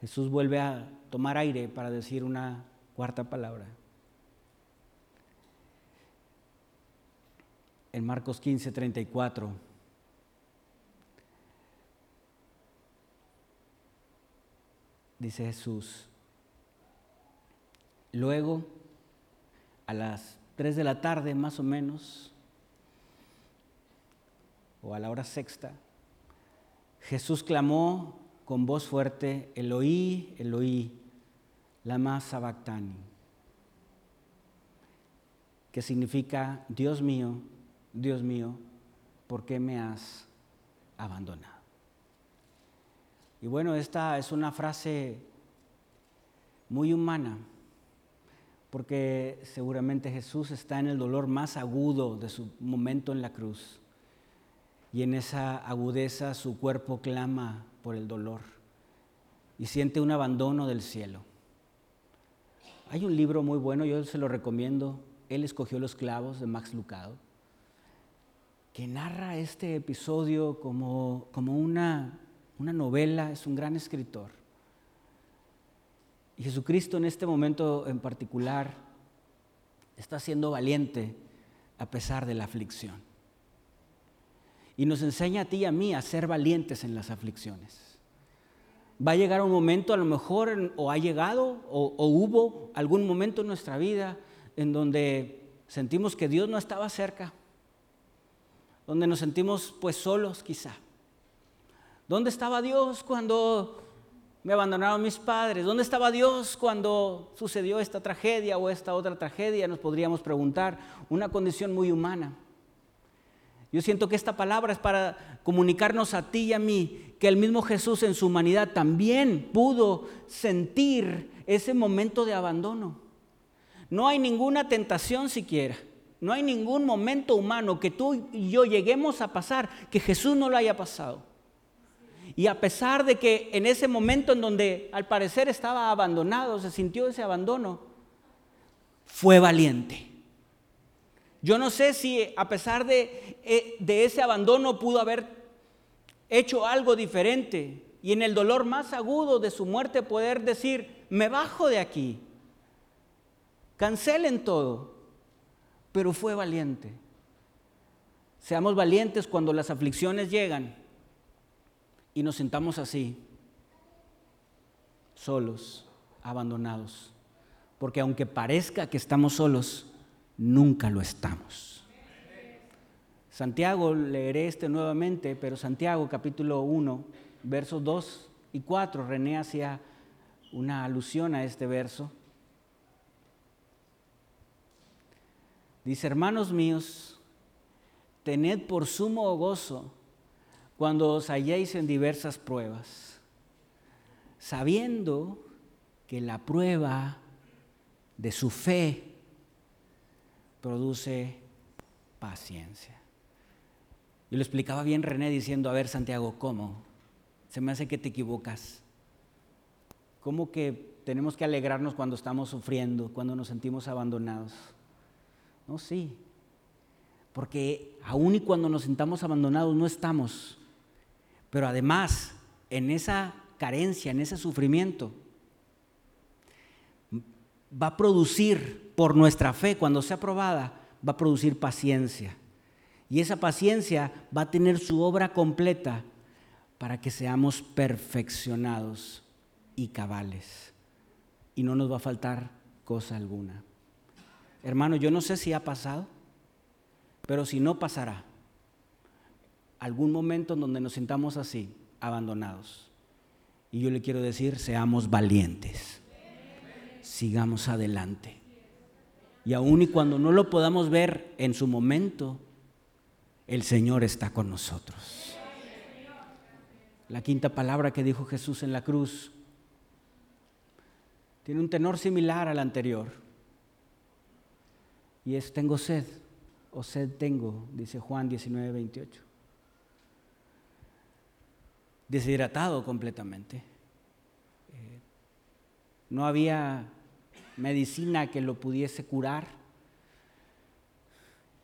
Jesús vuelve a tomar aire para decir una cuarta palabra. en Marcos 15, 34. Dice Jesús, luego a las 3 de la tarde más o menos, o a la hora sexta, Jesús clamó con voz fuerte, Eloí, Eloí, lama sabactani, que significa, Dios mío, Dios mío, ¿por qué me has abandonado? Y bueno, esta es una frase muy humana, porque seguramente Jesús está en el dolor más agudo de su momento en la cruz. Y en esa agudeza su cuerpo clama por el dolor y siente un abandono del cielo. Hay un libro muy bueno, yo se lo recomiendo, Él escogió los clavos de Max Lucado que narra este episodio como, como una, una novela, es un gran escritor. Y Jesucristo en este momento en particular está siendo valiente a pesar de la aflicción. Y nos enseña a ti y a mí a ser valientes en las aflicciones. Va a llegar un momento, a lo mejor, o ha llegado, o, o hubo algún momento en nuestra vida en donde sentimos que Dios no estaba cerca, donde nos sentimos pues solos quizá. ¿Dónde estaba Dios cuando me abandonaron mis padres? ¿Dónde estaba Dios cuando sucedió esta tragedia o esta otra tragedia? Nos podríamos preguntar, una condición muy humana. Yo siento que esta palabra es para comunicarnos a ti y a mí que el mismo Jesús en su humanidad también pudo sentir ese momento de abandono. No hay ninguna tentación siquiera. No hay ningún momento humano que tú y yo lleguemos a pasar que Jesús no lo haya pasado. Y a pesar de que en ese momento en donde al parecer estaba abandonado, se sintió ese abandono, fue valiente. Yo no sé si a pesar de, eh, de ese abandono pudo haber hecho algo diferente y en el dolor más agudo de su muerte poder decir, me bajo de aquí, cancelen todo, pero fue valiente. Seamos valientes cuando las aflicciones llegan y nos sentamos así, solos, abandonados. Porque aunque parezca que estamos solos, nunca lo estamos. Santiago, leeré este nuevamente, pero Santiago capítulo 1, versos 2 y 4, René hacía una alusión a este verso. Dice, hermanos míos, tened por sumo gozo cuando os halléis en diversas pruebas, sabiendo que la prueba de su fe produce paciencia. Y lo explicaba bien René diciendo, a ver Santiago, ¿cómo? Se me hace que te equivocas. ¿Cómo que tenemos que alegrarnos cuando estamos sufriendo, cuando nos sentimos abandonados? No, sí. Porque aun y cuando nos sintamos abandonados no estamos. Pero además, en esa carencia, en ese sufrimiento, va a producir por nuestra fe, cuando sea probada, va a producir paciencia. Y esa paciencia va a tener su obra completa para que seamos perfeccionados y cabales. Y no nos va a faltar cosa alguna. Hermano, yo no sé si ha pasado, pero si no pasará algún momento en donde nos sintamos así, abandonados. Y yo le quiero decir, seamos valientes, sigamos adelante. Y aun y cuando no lo podamos ver en su momento, el Señor está con nosotros. La quinta palabra que dijo Jesús en la cruz tiene un tenor similar al anterior. Y es tengo sed, o sed tengo, dice Juan 19, 28 deshidratado completamente. Eh, no había medicina que lo pudiese curar,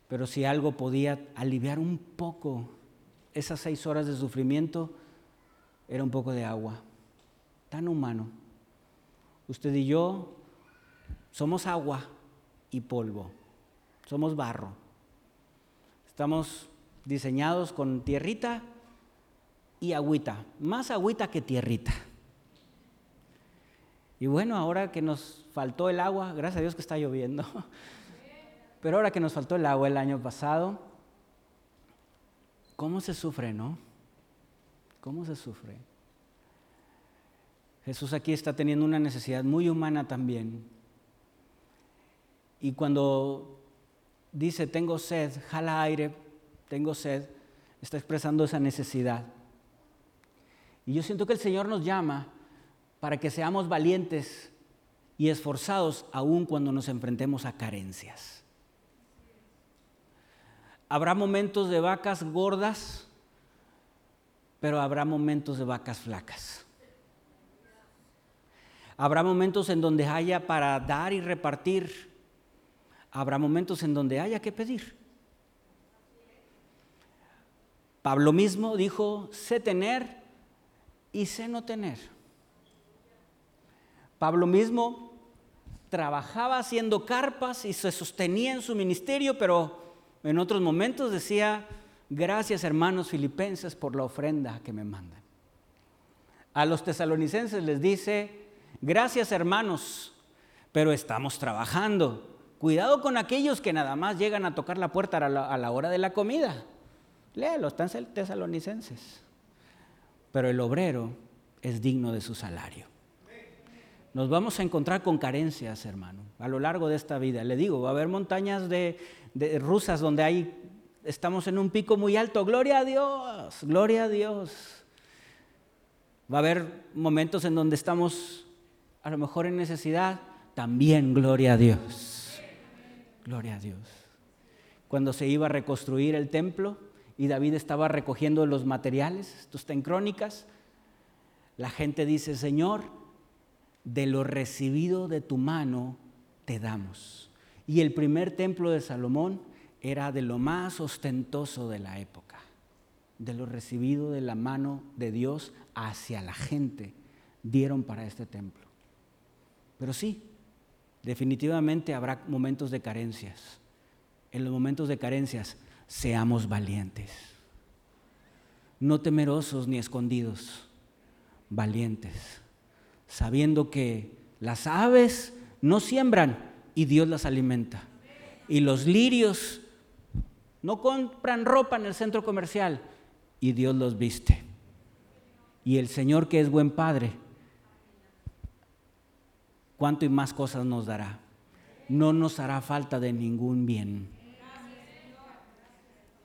pero si algo podía aliviar un poco esas seis horas de sufrimiento, era un poco de agua, tan humano. Usted y yo somos agua y polvo, somos barro. Estamos diseñados con tierrita y agüita, más agüita que tierrita. Y bueno, ahora que nos faltó el agua, gracias a Dios que está lloviendo, pero ahora que nos faltó el agua el año pasado, ¿cómo se sufre, no? ¿Cómo se sufre? Jesús aquí está teniendo una necesidad muy humana también. Y cuando dice, tengo sed, jala aire, tengo sed, está expresando esa necesidad. Y yo siento que el Señor nos llama para que seamos valientes y esforzados aún cuando nos enfrentemos a carencias. Habrá momentos de vacas gordas, pero habrá momentos de vacas flacas. Habrá momentos en donde haya para dar y repartir. Habrá momentos en donde haya que pedir. Pablo mismo dijo, sé tener y sé no tener. Pablo mismo trabajaba haciendo carpas y se sostenía en su ministerio, pero en otros momentos decía, gracias hermanos filipenses por la ofrenda que me mandan. A los tesalonicenses les dice, gracias hermanos, pero estamos trabajando, Cuidado con aquellos que nada más llegan a tocar la puerta a la, hora de la comida. Léalo, están tesalonicenses. Pero el obrero es digno de su salario. Nos vamos a encontrar con carencias, hermano, a lo largo de esta vida. Le digo, va a haber montañas de, rusas donde hay, estamos en un pico muy alto. Gloria a Dios, gloria a Dios. Va a haber momentos en donde estamos a lo mejor en necesidad. También gloria a Dios. Gloria a Dios. Cuando se iba a reconstruir el templo y David estaba recogiendo los materiales, esto está en crónicas, la gente dice, Señor, de lo recibido de tu mano te damos. Y el primer templo de Salomón era de lo más ostentoso de la época, de lo recibido de la mano de Dios hacia la gente, dieron para este templo. Pero sí, definitivamente habrá momentos de carencias. En los momentos de carencias, seamos valientes. No temerosos ni escondidos, valientes sabiendo que las aves no siembran y Dios las alimenta. Y los lirios no compran ropa en el centro comercial y Dios los viste. Y el Señor que es buen Padre, ¿cuánto y más cosas nos dará? No nos hará falta de ningún bien.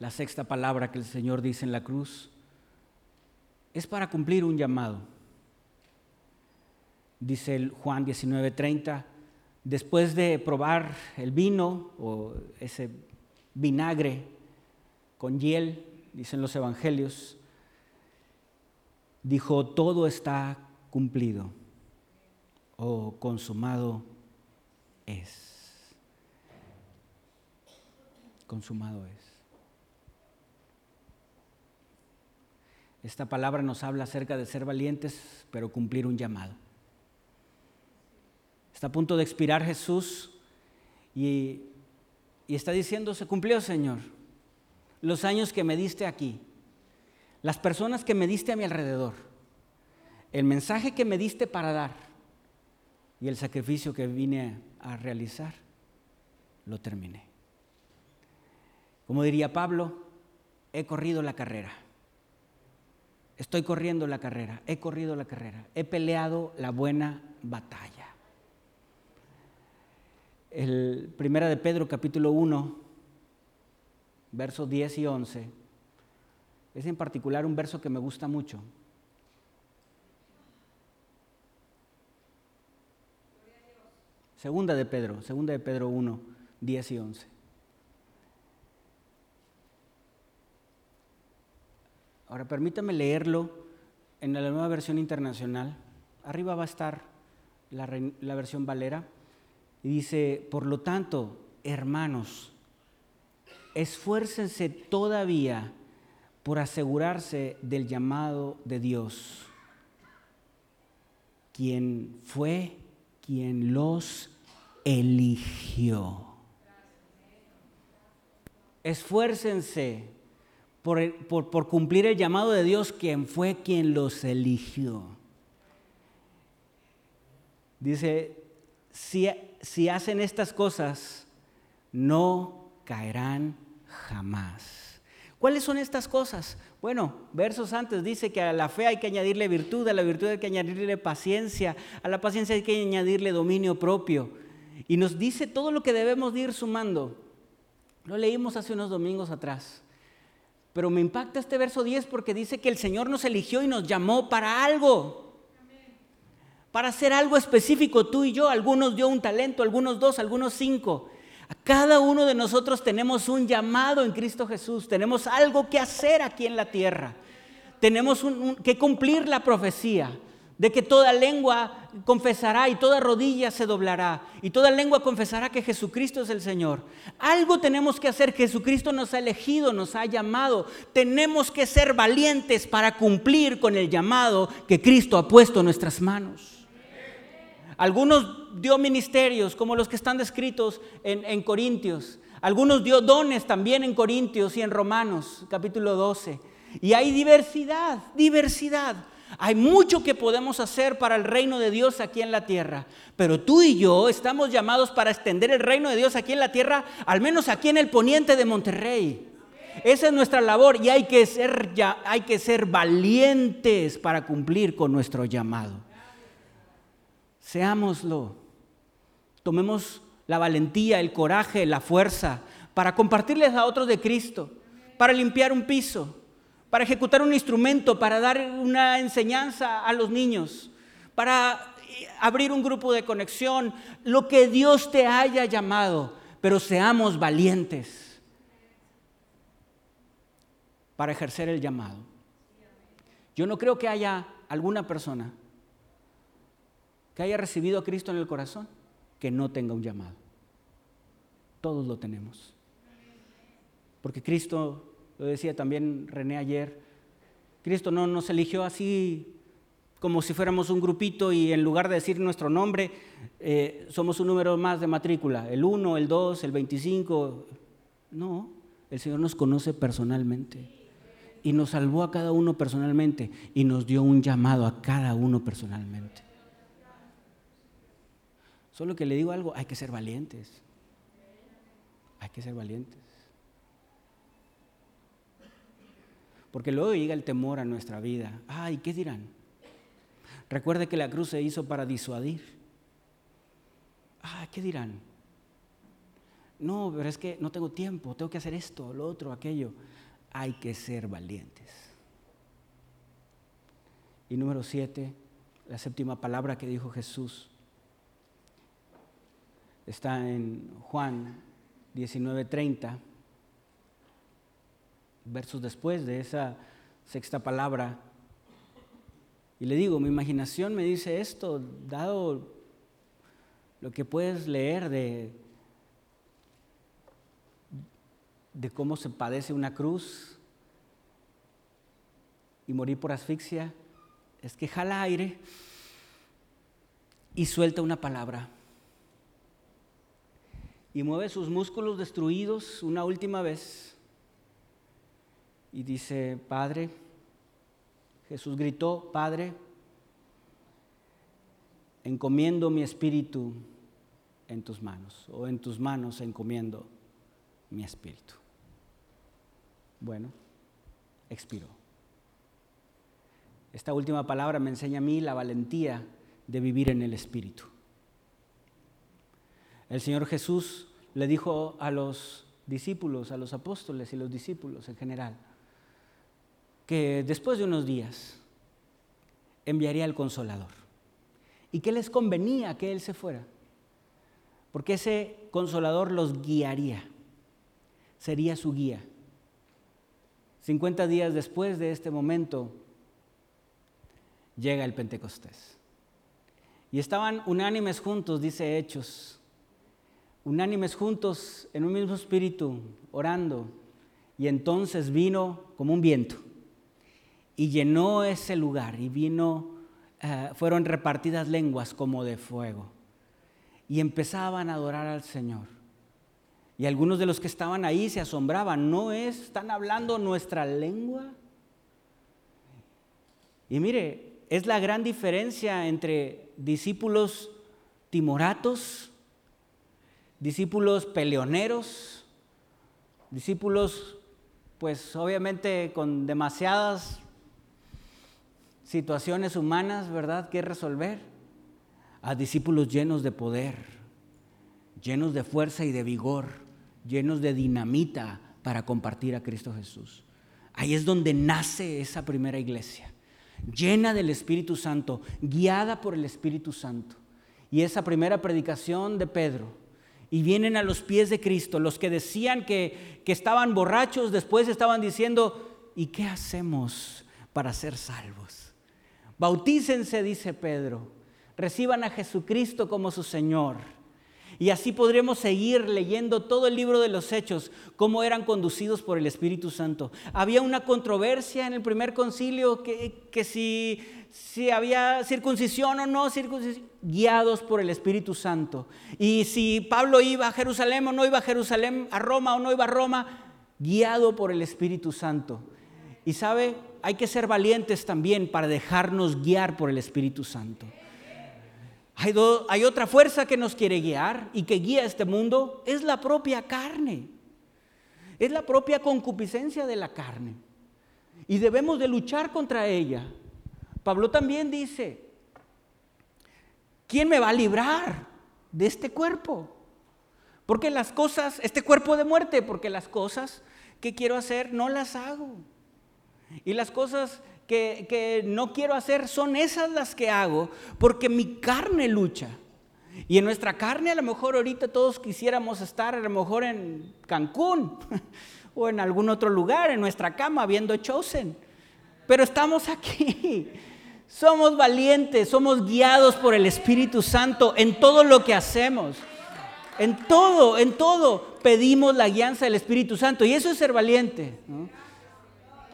La sexta palabra que el Señor dice en la cruz es para cumplir un llamado dice el Juan 19:30, después de probar el vino o ese vinagre con hiel, dicen los evangelios, dijo, todo está cumplido o consumado es. Consumado es. Esta palabra nos habla acerca de ser valientes, pero cumplir un llamado. Está a punto de expirar Jesús y, está diciendo, se cumplió Señor, los años que me diste aquí, las personas que me diste a mi alrededor, el mensaje que me diste para dar y el sacrificio que vine a realizar, lo terminé. Como diría Pablo, he corrido la carrera. Estoy corriendo la carrera, he corrido la carrera, he peleado la buena batalla el Primera de Pedro capítulo 1, versos 10 y 11, es en particular un verso que me gusta mucho. Segunda de Pedro, segunda de Pedro 1, 10 y 11. Ahora permítame leerlo en la nueva versión internacional. Arriba va a estar la, versión Valera. Y dice, por lo tanto, hermanos, esfuércense todavía por asegurarse del llamado de Dios, quien fue quien los eligió. Esfuércense por, cumplir el llamado de Dios, quien fue quien los eligió. Dice, si si hacen estas cosas, no caerán jamás. ¿Cuáles son estas cosas? Bueno, versos antes dice que a la fe hay que añadirle virtud, a la virtud hay que añadirle paciencia, a la paciencia hay que añadirle dominio propio. Y nos dice todo lo que debemos ir sumando. Lo leímos hace unos domingos atrás. Pero me impacta este verso 10 porque dice que el Señor nos eligió y nos llamó para algo para hacer algo específico tú y yo. Algunos dio un talento, algunos dos, algunos cinco. A cada uno de nosotros tenemos un llamado en Cristo Jesús. Tenemos algo que hacer aquí en la tierra. Tenemos que cumplir la profecía de que toda lengua confesará y toda rodilla se doblará y toda lengua confesará que Jesucristo es el Señor. Algo tenemos que hacer, Jesucristo nos ha elegido, nos ha llamado. Tenemos que ser valientes para cumplir con el llamado que Cristo ha puesto en nuestras manos. Algunos dio ministerios como los que están descritos en, Corintios. Algunos dio dones también en Corintios y en Romanos, capítulo 12. Y hay diversidad, diversidad. Hay mucho que podemos hacer para el reino de Dios aquí en la tierra, pero tú y yo estamos llamados para extender el reino de Dios aquí en la tierra, al menos aquí en el poniente de Monterrey. Esa es nuestra labor y hay que ser, ya, hay que ser valientes para cumplir con nuestro llamado. Seámoslo. Tomemos la valentía, el coraje, la fuerza para compartirles a otros de Cristo, para limpiar un piso, para ejecutar un instrumento, para dar una enseñanza a los niños, para abrir un grupo de conexión, lo que Dios te haya llamado, pero seamos valientes para ejercer el llamado. Yo no creo que haya alguna persona que haya recibido a Cristo en el corazón que no tenga un llamado. Todos lo tenemos. Porque Cristo, lo decía también René ayer, Cristo no nos eligió así como si fuéramos un grupito y en lugar de decir nuestro nombre, eh, somos un número más de matrícula, el 1, el 2, el 25. No, el Señor nos conoce personalmente y nos salvó a cada uno personalmente y nos dio un llamado a cada uno personalmente. Solo que le digo algo, hay que ser valientes. Hay que ser valientes. Porque luego llega el temor a nuestra vida. Ay, ¿qué dirán? Recuerde que la cruz se hizo para disuadir. Ay, ¿qué dirán? No, pero es que no tengo tiempo, tengo que hacer esto, lo otro, aquello. Hay que ser valientes. Y número siete, la séptima palabra que dijo Jesús está en Juan 19:30 versos después de esa sexta palabra. Y le digo, mi imaginación me dice esto, dado lo que puedes leer de, de cómo se padece una cruz y morir por asfixia, es que jala aire y suelta una palabra. Y mueve sus músculos destruidos una última vez y dice, Padre, Jesús gritó, Padre, encomiendo mi espíritu en tus manos, o en tus manos encomiendo mi espíritu. Bueno, expiró. Esta última palabra me enseña a mí la valentía de vivir en el espíritu. El Señor Jesús le dijo a los discípulos, a los apóstoles y los discípulos en general, que después de unos días enviaría al consolador y que les convenía que Él se fuera, porque ese consolador los guiaría, sería su guía. 50 días después de este momento llega el Pentecostés. Y estaban unánimes juntos, dice Hechos, unánimes juntos en un mismo espíritu, orando. Y entonces vino como un viento y llenó ese lugar y vino, eh, fueron repartidas lenguas como de fuego y empezaban a adorar al Señor. Y algunos de los que estaban ahí se asombraban, ¿no están hablando nuestra lengua? Y mire, es la gran diferencia entre discípulos timoratos, discípulos peleoneros, discípulos pues obviamente con demasiadas situaciones humanas, ¿verdad?, que resolver. A discípulos llenos de poder, llenos de fuerza y de vigor, llenos de dinamita para compartir a Cristo Jesús. Ahí es donde nace esa primera iglesia, llena del Espíritu Santo, guiada por el Espíritu Santo. Y esa primera predicación de Pedro, y vienen a los pies de Cristo, los que decían que, que estaban borrachos, después estaban diciendo, ¿y qué hacemos para ser salvos? Bautícense, dice Pedro. Reciban a Jesucristo como su Señor. Y así podremos seguir leyendo todo el libro de los hechos, cómo eran conducidos por el Espíritu Santo. Había una controversia en el primer concilio que, si, si, había circuncisión o no circuncisión, guiados por el Espíritu Santo. Y si Pablo iba a Jerusalén o no iba a Jerusalén, a Roma o no iba a Roma, guiado por el Espíritu Santo. Y sabe, hay que ser valientes también para dejarnos guiar por el Espíritu Santo. Hay, otra fuerza que nos quiere guiar y que guía este mundo, es la propia carne. Es la propia concupiscencia de la carne. Y debemos de luchar contra ella. Pablo también dice, ¿quién me va a librar de este cuerpo? Porque las cosas, este cuerpo de muerte, porque las cosas que quiero hacer no las hago. Y las cosas que, que, no quiero hacer son esas las que hago, porque mi carne lucha. Y en nuestra carne a lo mejor ahorita todos quisiéramos estar a lo mejor en Cancún o en algún otro lugar, en nuestra cama, viendo Chosen. Pero estamos aquí. Somos valientes, somos guiados por el Espíritu Santo en todo lo que hacemos. En todo, en todo pedimos la guianza del Espíritu Santo y eso es ser valiente.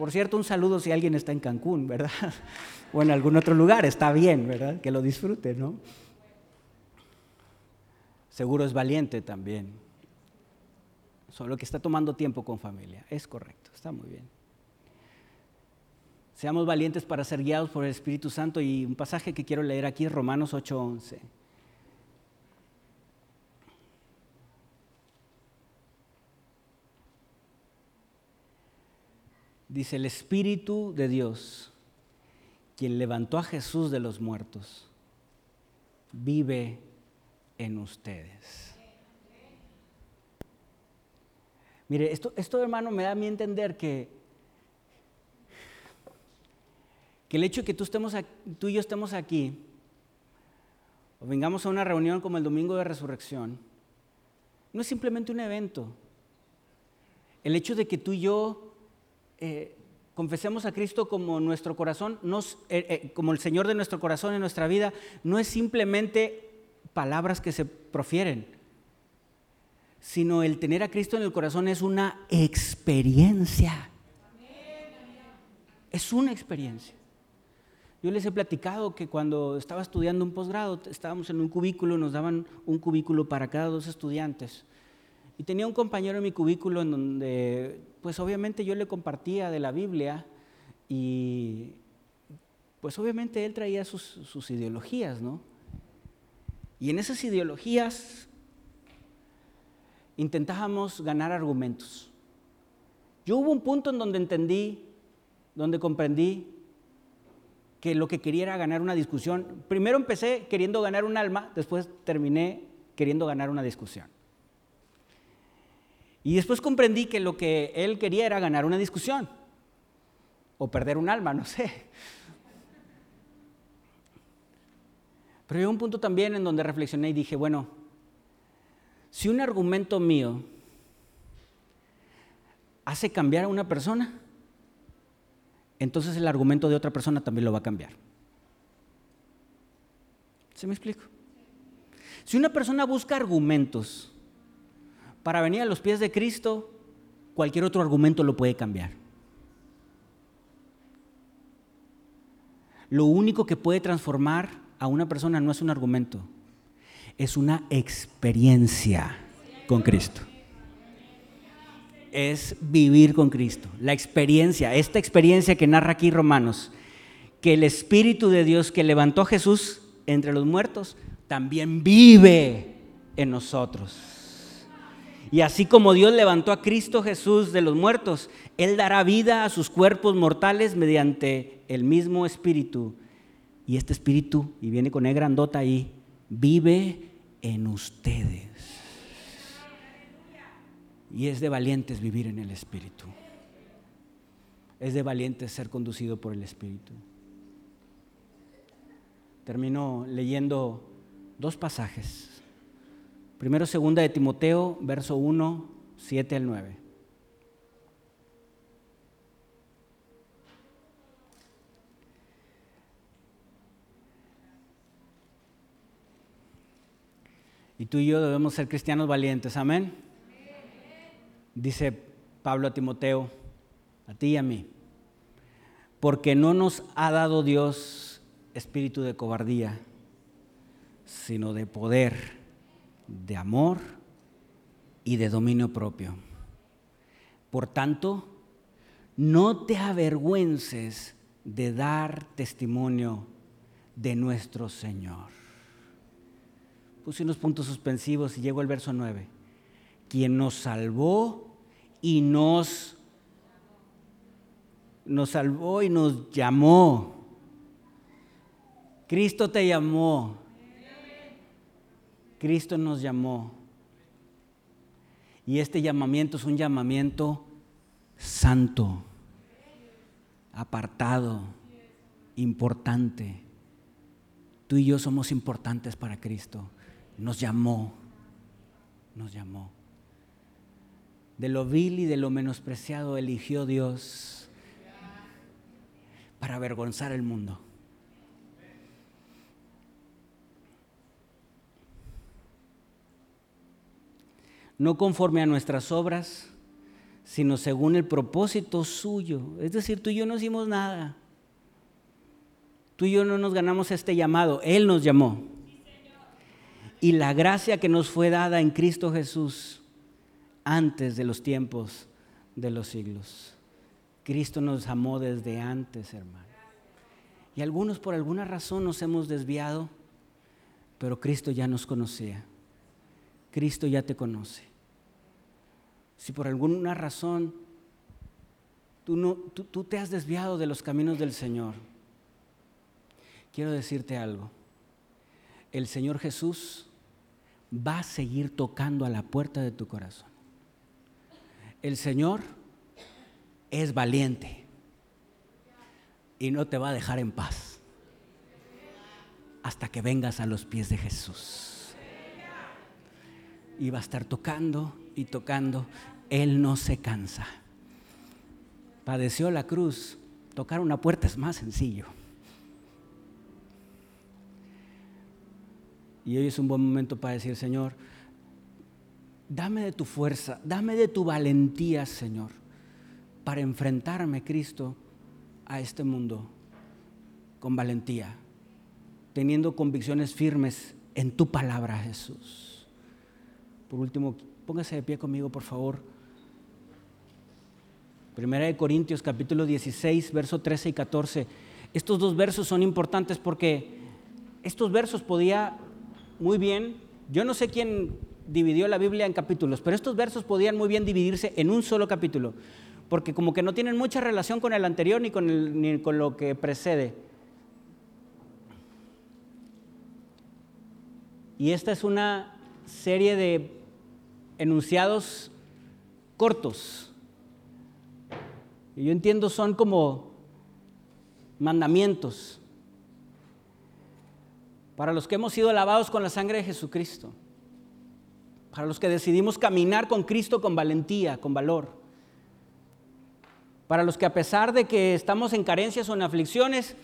Por cierto, un saludo si alguien está en Cancún, ¿verdad? O en algún otro lugar, está bien, ¿verdad? Que lo disfrute, ¿no? Seguro es valiente también. Solo que está tomando tiempo con familia. Es correcto, está muy bien. Seamos valientes para ser guiados por el Espíritu Santo y un pasaje que quiero leer aquí es Romanos 8:11. Dice, el Espíritu de Dios, quien levantó a Jesús de los muertos, vive en ustedes. Mire, esto, esto hermano me da a mí entender que, que el hecho de que tú, estemos, tú y yo estemos aquí, o vengamos a una reunión como el Domingo de Resurrección, no es simplemente un evento. El hecho de que tú y yo eh, confesemos a Cristo como nuestro corazón, eh, eh, como el Señor de nuestro corazón en nuestra vida, no es simplemente palabras que se profieren, sino el tener a Cristo en el corazón es una experiencia. Es una experiencia. Yo les he platicado que cuando estaba estudiando un posgrado, estábamos en un cubículo, nos daban un cubículo para cada dos estudiantes. Y tenía un compañero en mi cubículo en donde, pues obviamente yo le compartía de la Biblia y pues obviamente él traía sus, ideologías, ¿no? Y en esas ideologías intentábamos ganar argumentos. Yo hubo un punto en donde entendí, donde comprendí que lo que quería era ganar una discusión. Primero empecé queriendo ganar un alma, después terminé queriendo ganar una discusión. Y después comprendí que lo que él quería era ganar una discusión o perder un alma, no sé. Pero llegó un punto también en donde reflexioné y dije, bueno, si un argumento mío hace cambiar a una persona, entonces el argumento de otra persona también lo va a cambiar. ¿Se me explico? Si una persona busca argumentos para venir a los pies de Cristo, cualquier otro argumento lo puede cambiar. Lo único que puede transformar a una persona no es un argumento, es una experiencia con Cristo. Es vivir con Cristo. La experiencia, esta experiencia que narra aquí Romanos, que el Espíritu de Dios que levantó a Jesús entre los muertos, también vive en nosotros. Y así como Dios levantó a Cristo Jesús de los muertos, Él dará vida a sus cuerpos mortales mediante el mismo Espíritu. Y este Espíritu, y viene con E grandota ahí, vive en ustedes. Y es de valientes vivir en el Espíritu. Es de valientes ser conducido por el Espíritu. Termino leyendo dos pasajes Primero, segunda de Timoteo, verso 1, 7 al 9. Y tú y yo debemos ser cristianos valientes, amén. Dice Pablo a Timoteo, a ti y a mí, porque no nos ha dado Dios espíritu de cobardía, sino de poder de amor y de dominio propio. Por tanto, no te avergüences de dar testimonio de nuestro Señor. Puse unos puntos suspensivos y llego al verso 9. Quien nos salvó y nos, nos salvó y nos llamó. Cristo te llamó. Cristo nos llamó. Y este llamamiento es un llamamiento santo, apartado, importante. Tú y yo somos importantes para Cristo. Nos llamó, nos llamó. De lo vil y de lo menospreciado eligió Dios para avergonzar el mundo. No conforme a nuestras obras, sino según el propósito suyo. Es decir, tú y yo no hicimos nada. Tú y yo no nos ganamos este llamado, Él nos llamó. Y la gracia que nos fue dada en Cristo Jesús antes de los tiempos de los siglos. Cristo nos amó desde antes, hermano. Y algunos por alguna razón nos hemos desviado, pero Cristo ya nos conocía. Cristo ya te conoce. Si por alguna razón tú, no, tú, tú te has desviado de los caminos del Señor, quiero decirte algo. El Señor Jesús va a seguir tocando a la puerta de tu corazón. El Señor es valiente y no te va a dejar en paz hasta que vengas a los pies de Jesús. Y va a estar tocando y tocando. Él no se cansa. Padeció la cruz. Tocar una puerta es más sencillo. Y hoy es un buen momento para decir, Señor, dame de tu fuerza, dame de tu valentía, Señor, para enfrentarme, Cristo, a este mundo con valentía, teniendo convicciones firmes en tu palabra, Jesús. Por último, póngase de pie conmigo, por favor. Primera de Corintios capítulo 16, verso 13 y 14. Estos dos versos son importantes porque estos versos podía muy bien, yo no sé quién dividió la Biblia en capítulos, pero estos versos podían muy bien dividirse en un solo capítulo, porque como que no tienen mucha relación con el anterior ni con, ni con lo que precede. Y esta es una serie de enunciados cortos. Y yo entiendo son como mandamientos para los que hemos sido lavados con la sangre de Jesucristo, para los que decidimos caminar con Cristo con valentía, con valor, para los que a pesar de que estamos en carencias o en aflicciones,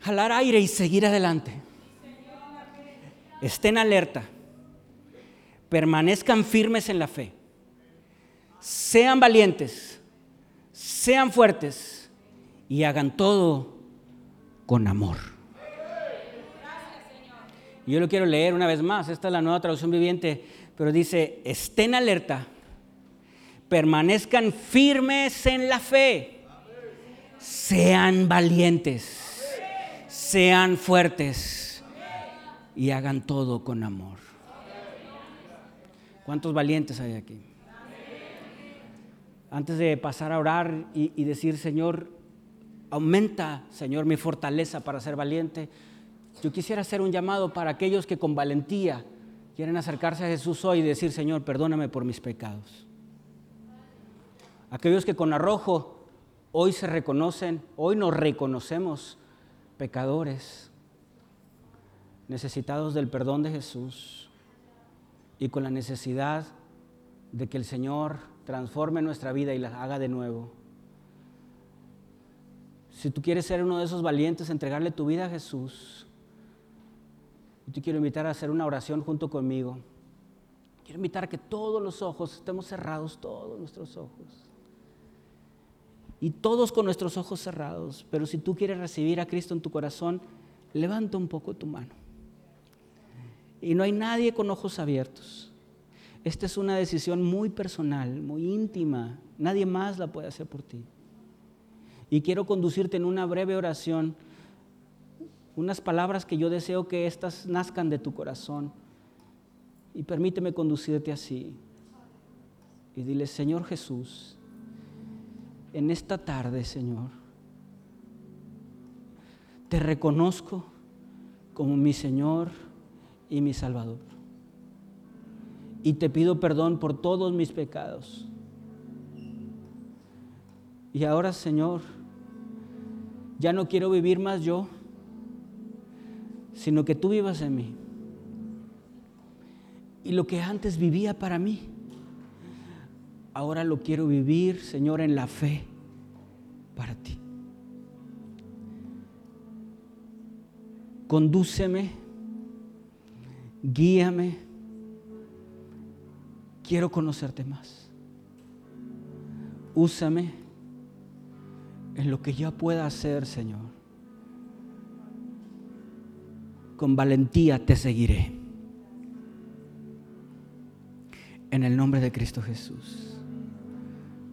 jalar aire y seguir adelante. Estén alerta, permanezcan firmes en la fe, sean valientes, sean fuertes y hagan todo con amor. Yo lo quiero leer una vez más, esta es la nueva traducción viviente, pero dice, estén alerta, permanezcan firmes en la fe, sean valientes, sean fuertes y hagan todo con amor. ¿Cuántos valientes hay aquí? Antes de pasar a orar y, decir, Señor, aumenta, Señor, mi fortaleza para ser valiente yo quisiera hacer un llamado para aquellos que con valentía quieren acercarse a Jesús hoy y decir, Señor, perdóname por mis pecados. Aquellos que con arrojo hoy se reconocen, hoy nos reconocemos pecadores, necesitados del perdón de Jesús y con la necesidad de que el Señor transforme nuestra vida y la haga de nuevo. Si tú quieres ser uno de esos valientes, entregarle tu vida a Jesús, yo te quiero invitar a hacer una oración junto conmigo. Quiero invitar a que todos los ojos, estemos cerrados, todos nuestros ojos. Y todos con nuestros ojos cerrados. Pero si tú quieres recibir a Cristo en tu corazón, levanta un poco tu mano. Y no hay nadie con ojos abiertos. Esta es una decisión muy personal, muy íntima. Nadie más la puede hacer por ti. Y quiero conducirte en una breve oración, unas palabras que yo deseo que éstas nazcan de tu corazón. Y permíteme conducirte así. Y dile, Señor Jesús, en esta tarde, Señor, te reconozco como mi Señor y mi Salvador. Y te pido perdón por todos mis pecados. Y ahora, Señor, ya no quiero vivir más yo, sino que tú vivas en mí. Y lo que antes vivía para mí, ahora lo quiero vivir, Señor, en la fe para ti. Condúceme, guíame, quiero conocerte más. Úsame en lo que yo pueda hacer, Señor. Con valentía te seguiré. En el nombre de Cristo Jesús.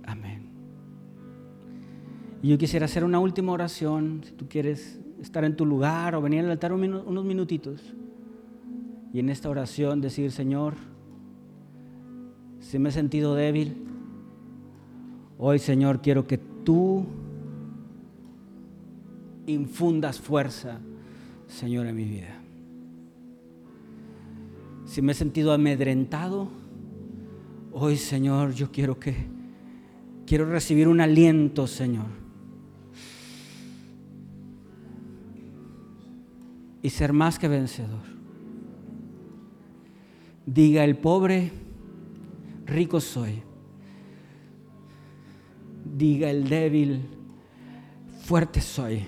Amén. Y yo quisiera hacer una última oración, si tú quieres estar en tu lugar o venir al altar unos minutitos y en esta oración decir, Señor, si me he sentido débil, hoy Señor quiero que tú infundas fuerza, Señor, en mi vida. Si me he sentido amedrentado, hoy Señor, yo quiero que, quiero recibir un aliento, Señor y ser más que vencedor. Diga el pobre, rico soy. Diga el débil, fuerte soy.